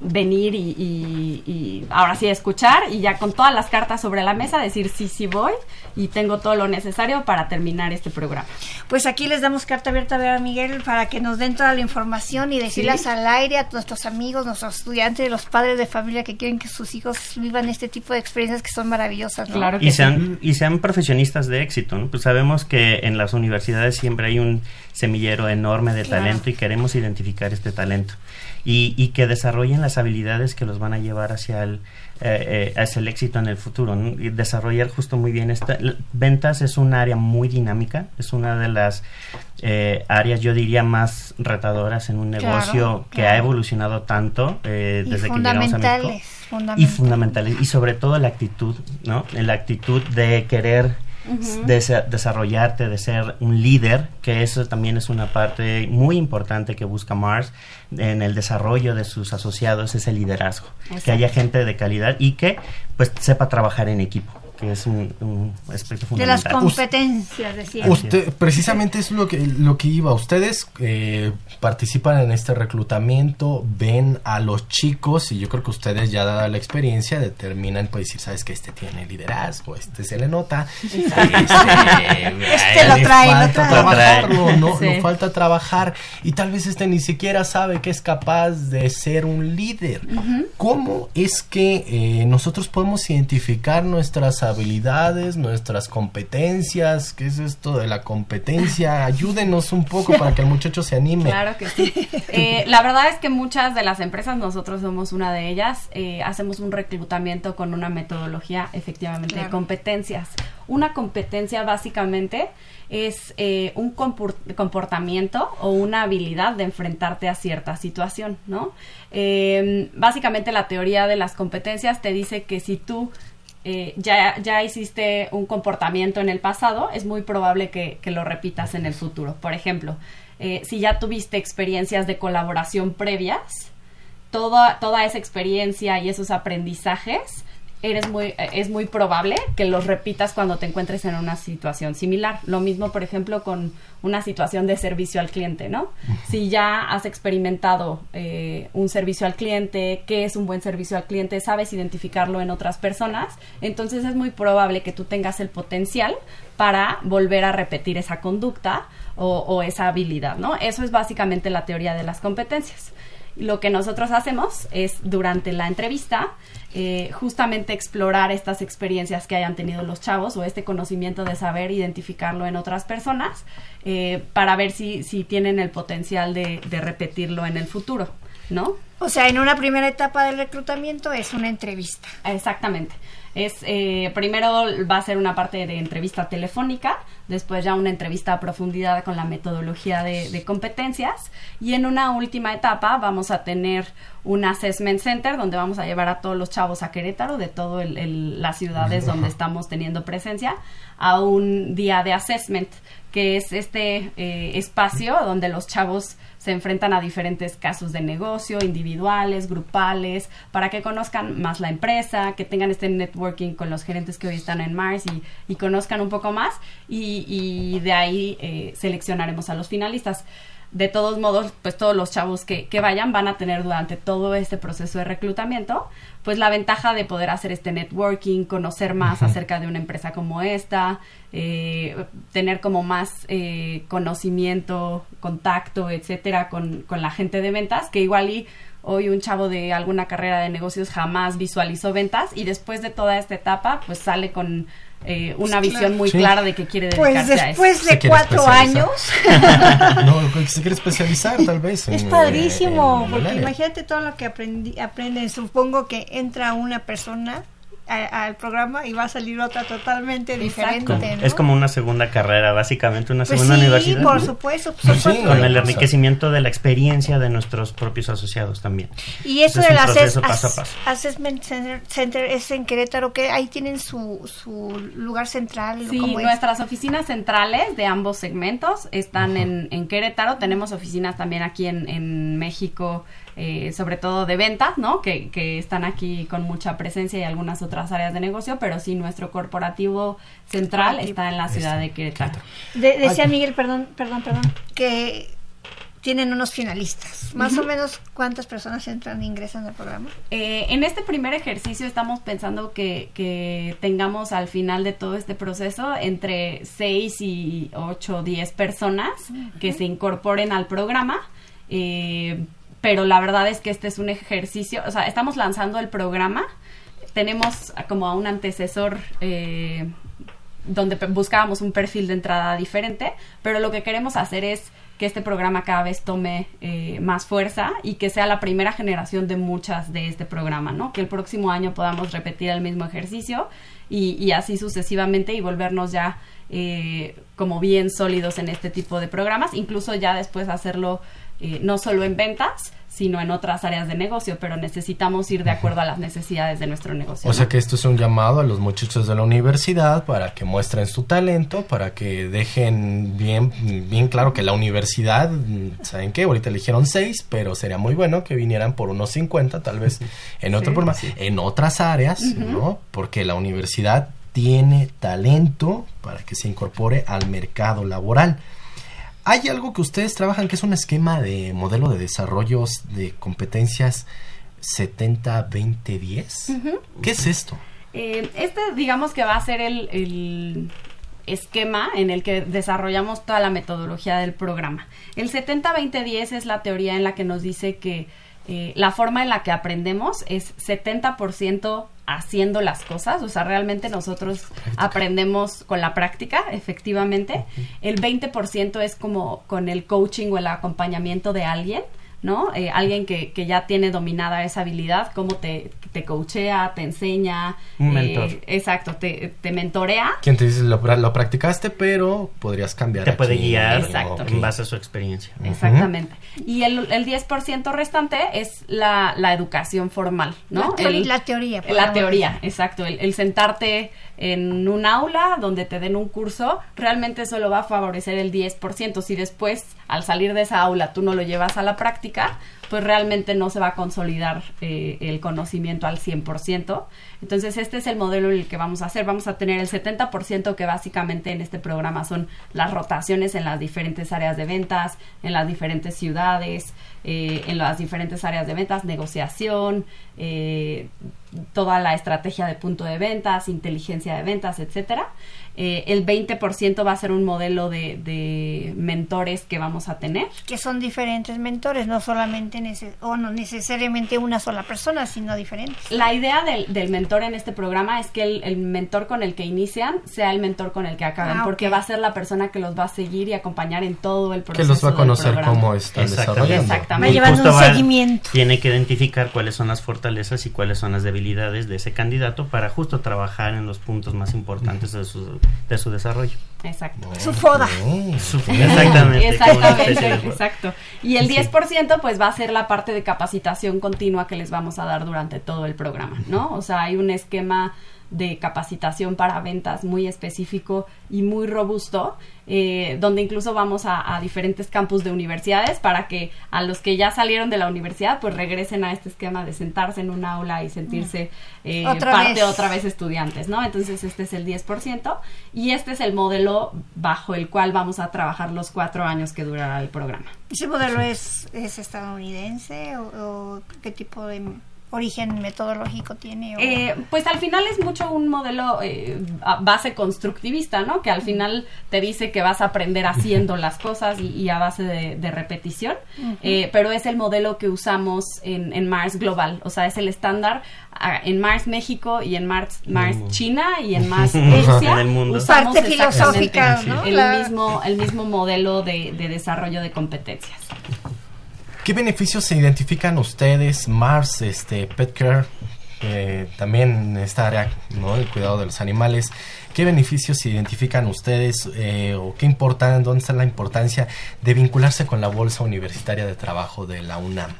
venir y, ahora sí escuchar y ya con todas las cartas sobre la mesa decir sí, sí voy y tengo todo lo necesario para terminar este programa. Pues aquí les damos carta abierta a ver a Miguel para que nos den toda la información y decirlas al aire a nuestros amigos, nuestros estudiantes, los padres de familia que quieren que sus hijos vivan este tipo de experiencias que son maravillosas. Claro y, sean, y sean profesionistas de éxito. ¿no? Pues sabemos que en las universidades siempre hay un semillero enorme de talento y queremos identificar este talento y, y que desarrollen las habilidades que los van a llevar hacia el, eh, eh, hacia el éxito en el futuro. Y desarrollar justo muy bien esta. Ventas es un área muy dinámica, es una de las eh, áreas, yo diría, más retadoras en un negocio que ha evolucionado tanto eh, desde que llegamos a México. Y fundamentales. Y sobre todo la actitud, ¿no? La actitud de querer de desarrollarte, de ser un líder, que eso también es una parte muy importante que busca Mars en el desarrollo de sus asociados, es el liderazgo, que haya gente de calidad y que pues sepa trabajar en equipo que es un, aspecto fundamental. De las competencias, decía. Usted, precisamente es lo que, lo que iba. Ustedes eh, participan en este reclutamiento, ven a los chicos y yo creo que ustedes ya dada la experiencia determinan, pues decir, sabes que este tiene liderazgo, este se le nota. Este, este lo trae, lo no, falta trabajar y tal vez este ni siquiera sabe que es capaz de ser un líder. ¿Cómo es que eh, nosotros podemos identificar nuestras habilidades, nuestras competencias. ¿Qué es esto de la competencia? Ayúdenos un poco para que el muchacho se anime. Claro que sí. Eh, la verdad es que muchas de las empresas, nosotros somos una de ellas, eh, hacemos un reclutamiento con una metodología efectivamente de competencias. Una competencia básicamente es eh, un comportamiento o una habilidad de enfrentarte a cierta situación, ¿no? Básicamente la teoría de las competencias te dice que si tú eh, ya, ya hiciste un comportamiento en el pasado, es muy probable que, que lo repitas en el futuro. Por ejemplo, eh, si ya tuviste experiencias de colaboración previas, toda, toda esa experiencia y esos aprendizajes eres muy, es muy probable que los repitas cuando te encuentres en una situación similar. Lo mismo, por ejemplo, con una situación de servicio al cliente, ¿no? Si ya has experimentado eh, un servicio al cliente, qué es un buen servicio al cliente, sabes identificarlo en otras personas, entonces es muy probable que tú tengas el potencial para volver a repetir esa conducta o, o esa habilidad, ¿no? Eso es básicamente la teoría de las competencias. Lo que nosotros hacemos es durante la entrevista eh, justamente explorar estas experiencias que hayan tenido los chavos o este conocimiento de saber identificarlo en otras personas eh, para ver si, si tienen el potencial de, de repetirlo en el futuro, ¿no? O sea, en una primera etapa del reclutamiento es una entrevista. Exactamente. Es eh, primero va a ser una parte de entrevista telefónica, después ya una entrevista a profundidad con la metodología de, competencias y en una última etapa vamos a tener un assessment center donde vamos a llevar a todos los chavos a Querétaro de todas las ciudades donde estamos teniendo presencia a un día de assessment que es este eh, espacio donde los chavos se enfrentan a diferentes casos de negocio, individuales, grupales, para que conozcan más la empresa, que tengan este networking con los gerentes que hoy están en Mars y, conozcan un poco más y, de ahí eh, seleccionaremos a los finalistas de todos modos, pues todos los chavos que, que, vayan van a tener durante todo este proceso de reclutamiento, pues la ventaja de poder hacer este networking, conocer más acerca de una empresa como esta, eh, tener como más eh, conocimiento, contacto, etcétera, con, con la gente de ventas, que igual y hoy un chavo de alguna carrera de negocios jamás visualizó ventas y después de toda esta etapa, pues sale con eh, una pues visión muy clara de que quiere pues dedicarse a eso. Pues después de cuatro años. no, se quiere especializar tal vez. es padrísimo, porque imagínate todo lo que aprendí, aprenden. Supongo que entra una persona al programa y va a salir otra totalmente diferente. Es como una segunda carrera, básicamente una pues segunda universidad. Por supuesto, pues con el enriquecimiento de la experiencia de nuestros propios asociados también. Y eso del Assessment Center, es en Querétaro, que ahí tienen su, su lugar central. Sí, nuestras oficinas centrales de ambos segmentos están en, en Querétaro. Tenemos oficinas también aquí en, en México eh, sobre todo de ventas, ¿no? Que, que, están aquí con mucha presencia y algunas otras áreas de negocio, pero sí nuestro corporativo central está en la ciudad de Querétaro. decía Miguel, perdón, perdón, perdón, que tienen unos finalistas. Más o menos, ¿cuántas personas entran e ingresan al programa? Eh, en este primer ejercicio estamos pensando que, que, tengamos al final de todo este proceso entre 6 y 8 o 10 personas que se incorporen al programa. Eh, pero la verdad es que este es un ejercicio, o sea, estamos lanzando el programa, tenemos como a un antecesor eh, donde buscábamos un perfil de entrada diferente, pero lo que queremos hacer es que este programa cada vez tome eh, más fuerza y que sea la primera generación de muchas de este programa, ¿no? Que el próximo año podamos repetir el mismo ejercicio y, así sucesivamente y volvernos ya eh, como bien sólidos en este tipo de programas, incluso ya después hacerlo eh, no solo en ventas, sino en otras áreas de negocio, pero necesitamos ir de acuerdo a las necesidades de nuestro negocio. O sea que esto es un llamado a los muchachos de la universidad para que muestren su talento, para que dejen bien, bien claro que la universidad, ¿saben qué? Ahorita eligieron seis, pero sería muy bueno que vinieran por unos 50, tal vez en otro programa, en otras áreas, ¿no? Porque la universidad tiene talento para que se incorpore al mercado laboral. Hay algo que ustedes trabajan que es un esquema de modelo de desarrollos de competencias 70-20-10. ¿Qué es esto? Eh, este, digamos que va a ser el, esquema en el que desarrollamos toda la metodología del programa. El 70-20-10 es la teoría en la que nos dice que eh, la forma en la que aprendemos es 70% haciendo las cosas, o sea, realmente nosotros aprendemos con la práctica, efectivamente. El 20% es como con el coaching o el acompañamiento de alguien. ¿no? Eh, alguien que, que, ya tiene dominada esa habilidad, cómo te, te coachea, te enseña. Un mentor. Eh, exacto, te, te, mentorea. Quien te dice, lo, lo, practicaste, pero podrías cambiar. Te aquí. puede guiar exacto. en base a su experiencia. Exactamente. Uh -huh. Y el, el 10% restante es la, la, educación formal, ¿no? La, el, la teoría. La teoría, exacto. El, el sentarte en un aula donde te den un curso, realmente solo va a favorecer el 10%. Si después, al salir de esa aula, tú no lo llevas a la práctica, pues realmente no se va a consolidar eh, el conocimiento al 100%. Entonces, este es el modelo en el que vamos a hacer. Vamos a tener el 70% que básicamente en este programa son las rotaciones en las diferentes áreas de ventas, en las diferentes ciudades, eh, en las diferentes áreas de ventas, negociación, eh, toda la estrategia de punto de ventas, inteligencia de ventas, etcétera. Eh, el 20% va a ser un modelo de, de, mentores que vamos a tener. Que son diferentes mentores, no solamente neces o no necesariamente una sola persona, sino diferentes. La idea del, del mentor en este programa es que el, el, mentor con el que inician sea el mentor con el que acaben, ah, porque va a ser la persona que los va a seguir y acompañar en todo el proceso. Que los va a conocer cómo están desarrollando. Exactamente. Va llevando un seguimiento. Tiene que identificar cuáles son las fortalezas y cuáles son las debilidades de ese candidato para justo trabajar en los puntos más importantes de su de su desarrollo. Exacto. Su foda. Su, exactamente. exactamente exacto. Y el 10% pues va a ser la parte de capacitación continua que les vamos a dar durante todo el programa, ¿no? O sea, hay un esquema de capacitación para ventas muy específico y muy robusto, eh, donde incluso vamos a, a, diferentes campus de universidades para que a los que ya salieron de la universidad pues regresen a este esquema de sentarse en un aula y sentirse eh, ¿Otra parte vez? otra vez estudiantes, ¿no? Entonces este es el 10% y este es el modelo bajo el cual vamos a trabajar los cuatro años que durará el programa. ¿Ese modelo es, es estadounidense o, o qué tipo de origen metodológico tiene? Eh, pues al final es mucho un modelo eh, a base constructivista, ¿no? Que al final te dice que vas a aprender haciendo las cosas y, y a base de, de repetición, uh -huh. eh, pero es el modelo que usamos en, en, Mars Global, o sea, es el estándar en Mars México y en Mars, Mars China y en Mars Asia. en el mundo. Usamos Parte filosófica, ¿no? el, La... mismo, el mismo modelo de, de desarrollo de competencias. ¿Qué beneficios se identifican ustedes, Mars, este, Petcare, también en esta área, ¿no? El cuidado de los animales. ¿Qué beneficios se identifican ustedes eh, o qué importan, dónde está la importancia de vincularse con la Bolsa Universitaria de Trabajo de la UNAM?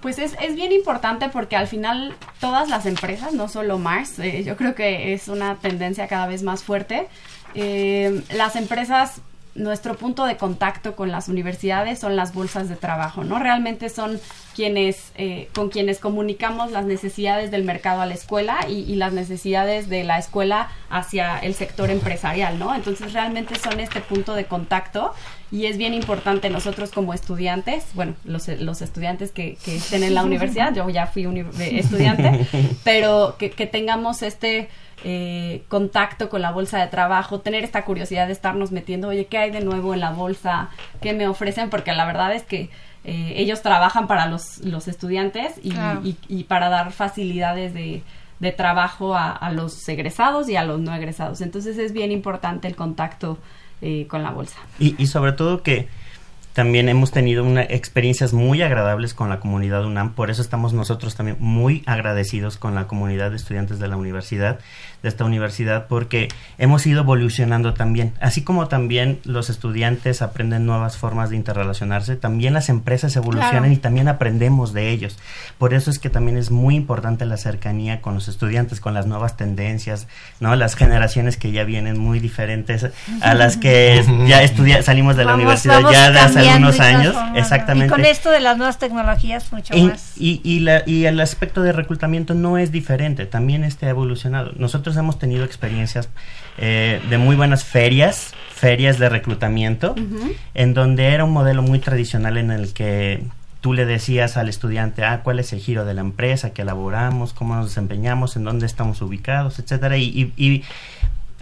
Pues es, es bien importante porque al final todas las empresas, no solo Mars, eh, yo creo que es una tendencia cada vez más fuerte. Eh, las empresas nuestro punto de contacto con las universidades son las bolsas de trabajo, ¿no? Realmente son quienes, eh, con quienes comunicamos las necesidades del mercado a la escuela y, y, las necesidades de la escuela hacia el sector empresarial, ¿no? Entonces realmente son este punto de contacto y es bien importante nosotros como estudiantes, bueno, los, los estudiantes que, que estén en la universidad, yo ya fui estudiante, pero que, que tengamos este eh, contacto con la bolsa de trabajo, tener esta curiosidad de estarnos metiendo, oye, ¿qué hay de nuevo en la bolsa? ¿Qué me ofrecen? Porque la verdad es que eh, ellos trabajan para los, los estudiantes y, claro. y, y, para dar facilidades de, de trabajo a, a, los egresados y a los no egresados. Entonces es bien importante el contacto eh, con la bolsa. Y, y sobre todo que también hemos tenido una, experiencias muy agradables con la comunidad UNAM, por eso estamos nosotros también muy agradecidos con la comunidad de estudiantes de la universidad, de esta universidad, porque hemos ido evolucionando también. Así como también los estudiantes aprenden nuevas formas de interrelacionarse, también las empresas evolucionan claro. y también aprendemos de ellos. Por eso es que también es muy importante la cercanía con los estudiantes, con las nuevas tendencias, ¿no? Las generaciones que ya vienen muy diferentes a las que ya estudia salimos de la vamos, universidad vamos ya de hace algunos años. Exactamente. Y con esto de las nuevas tecnologías, mucho y, más. Y, y, la, y el aspecto de reclutamiento no es diferente, también este ha evolucionado. Nosotros hemos tenido experiencias eh, de muy buenas ferias, ferias de reclutamiento, uh -huh. en donde era un modelo muy tradicional en el que tú le decías al estudiante, ah, cuál es el giro de la empresa, qué elaboramos, cómo nos desempeñamos, en dónde estamos ubicados, etcétera, y, y, y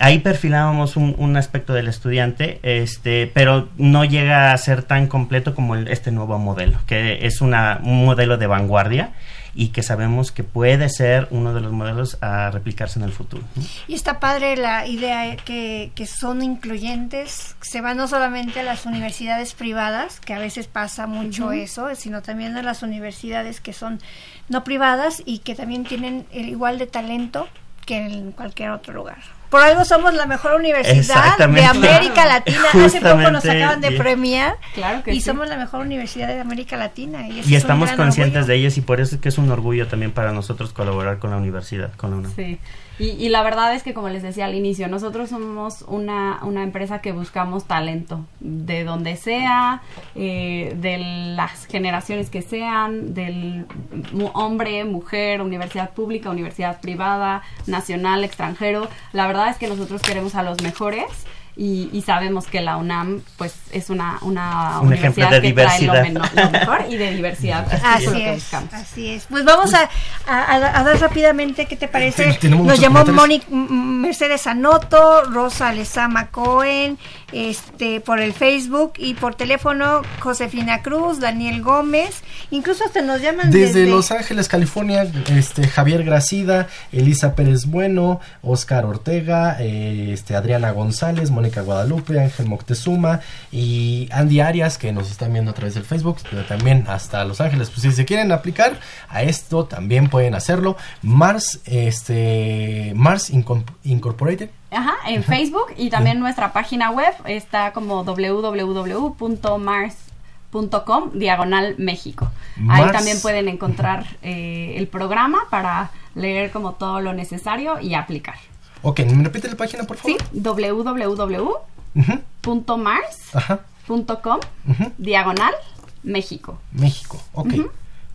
ahí perfilábamos un, un, aspecto del estudiante, este, pero no llega a ser tan completo como este nuevo modelo, que es una, un modelo de vanguardia y que sabemos que puede ser uno de los modelos a replicarse en el futuro. Y está padre la idea que, que son incluyentes, se va no solamente a las universidades privadas, que a veces pasa mucho eso, sino también a las universidades que son no privadas y que también tienen el igual de talento que en cualquier otro lugar. Por algo somos la mejor universidad de América Latina. Hace poco nos acaban de premiar claro y somos la mejor universidad de América Latina. Y, estamos conscientes de ellos y por eso es que es un orgullo también para nosotros colaborar con la universidad, con la UNAM. Sí. Y, la verdad es que, como les decía al inicio, nosotros somos una, una empresa que buscamos talento, de donde sea, eh, de las generaciones que sean, del hombre, mujer, universidad pública, universidad privada, nacional, extranjero. La verdad es que nosotros queremos a los mejores y, sabemos que la UNAM pues es una, una Un universidad de que diversidad. trae lo, mejor y de diversidad. Así, es, así es. Pues vamos a, a, dar rápidamente, ¿qué te parece? Nos llamó Mónica Mercedes Anoto, Rosa Lezama Cohen, este, por el Facebook y por teléfono Josefina Cruz, Daniel Gómez, incluso hasta nos llaman desde, Los Ángeles, California, este Javier Gracida, Elisa Pérez Bueno, Oscar Ortega, eh, este Adriana González, Mónica Guadalupe, Ángel Moctezuma y Andy Arias que nos están viendo a través del Facebook, pero también hasta Los Ángeles. Pues si se quieren aplicar a esto también pueden hacerlo. Mars este Mars Incorporated Ajá, en Facebook y también nuestra página web está como www.mars.com diagonal México. Ahí también pueden encontrar eh, el programa para leer como todo lo necesario y aplicar. Ok, ¿me repite la página por favor? Sí, www.mars.com diagonal México. México, ok.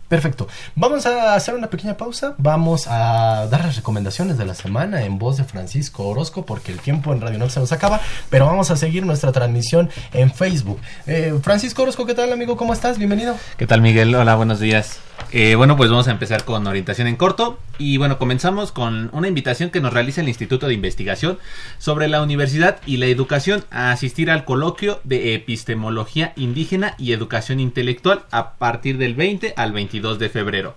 Perfecto. Vamos a hacer una pequeña pausa. Vamos a dar las recomendaciones de la semana en voz de Francisco Orozco porque el tiempo en Radio no se nos acaba, pero vamos a seguir nuestra transmisión en Facebook. Eh, Francisco Orozco, ¿qué tal amigo? ¿Cómo estás? Bienvenido. ¿Qué tal Miguel? Hola, buenos días. Eh, bueno, pues vamos a empezar con orientación en corto y bueno, comenzamos con una invitación que nos realiza el Instituto de Investigación sobre la Universidad y la Educación a asistir al coloquio de epistemología indígena y educación intelectual a partir del 20 al 22 de febrero.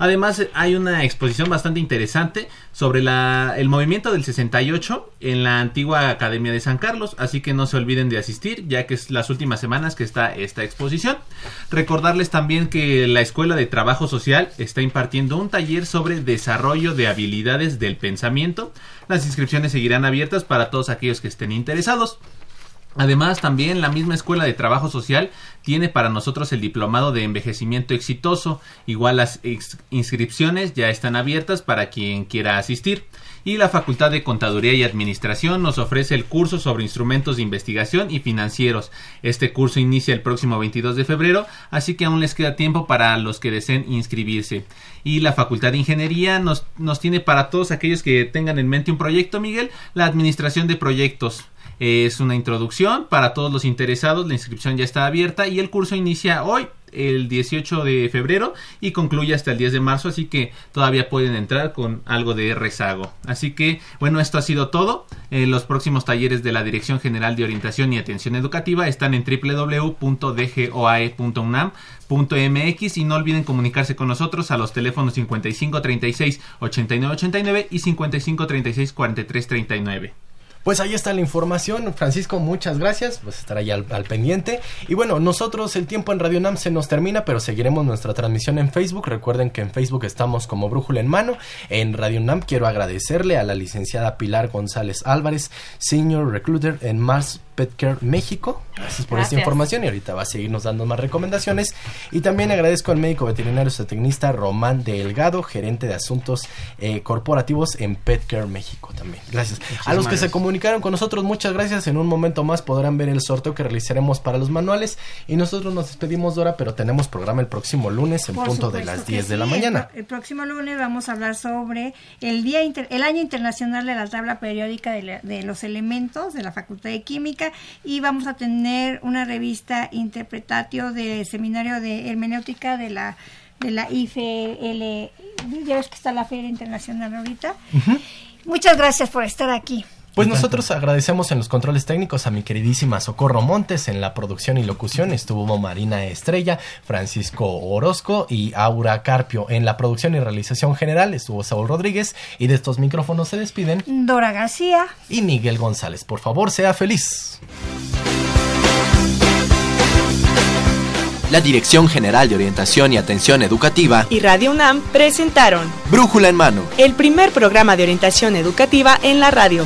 Además, hay una exposición bastante interesante sobre el movimiento del 68 en la antigua Academia de San Carlos, así que no se olviden de asistir, ya que es las últimas semanas que está esta exposición. Recordarles también que la Escuela de Trabajo Social está impartiendo un taller sobre desarrollo de habilidades del pensamiento. Las inscripciones seguirán abiertas para todos aquellos que estén interesados. Además, también la misma Escuela de Trabajo Social tiene para nosotros el diplomado de envejecimiento exitoso. Igual las inscripciones ya están abiertas para quien quiera asistir. Y la Facultad de Contaduría y Administración nos ofrece el curso sobre instrumentos de investigación y financieros. Este curso inicia el próximo 22 de febrero, así que aún les queda tiempo para los que deseen inscribirse. Y la Facultad de Ingeniería nos, nos tiene para todos aquellos que tengan en mente un proyecto, Miguel, la administración de proyectos. Es una introducción para todos los interesados, la inscripción ya está abierta y el curso inicia hoy, el 18 de febrero y concluye hasta el 10 de marzo, así que todavía pueden entrar con algo de rezago. Así que, bueno, esto ha sido todo. Eh, los próximos talleres de la Dirección General de Orientación y Atención Educativa están en www.dgoae.unam.mx y no olviden comunicarse con nosotros a los teléfonos 55 36 89 89 y 55 36 43 39. Pues ahí está la información, Francisco, muchas gracias, pues estar ahí al, pendiente. Y bueno, nosotros el tiempo en Radio NAM se nos termina, pero seguiremos nuestra transmisión en Facebook. Recuerden que en Facebook estamos como Brújula en Mano. En Radio NAM quiero agradecerle a la licenciada Pilar González Álvarez, Senior Recruiter en Mars Petcare México. Gracias por esta información y ahorita va a seguirnos dando más recomendaciones. Y también agradezco al médico veterinario zootecnista Román Delgado, gerente de asuntos eh, corporativos en Petcare México también. Gracias. a los que se comunicaron con nosotros, muchas gracias. En un momento más podrán ver el sorteo que realizaremos para los manuales. Y nosotros nos despedimos, Dora, pero tenemos programa el próximo lunes en punto de las 10 de la mañana. El, próximo lunes vamos a hablar sobre el, día el año internacional de la tabla periódica de los elementos de la Facultad de Química y vamos a tener una revista interpretatio de seminario de hermenéutica de la de la IFL, ya ves que está la Feria Internacional ahorita. Muchas gracias por estar aquí. Pues nosotros agradecemos en los controles técnicos a mi queridísima Socorro Montes en la producción y locución. Estuvo Marina Estrella, Francisco Orozco y Aura Carpio. En la producción y realización general estuvo Saúl Rodríguez y de estos micrófonos se despiden Dora García y Miguel González. Por favor, sea feliz. La Dirección General de Orientación y Atención Educativa y Radio UNAM presentaron Brújula en Mano, el primer programa de orientación educativa en la radio.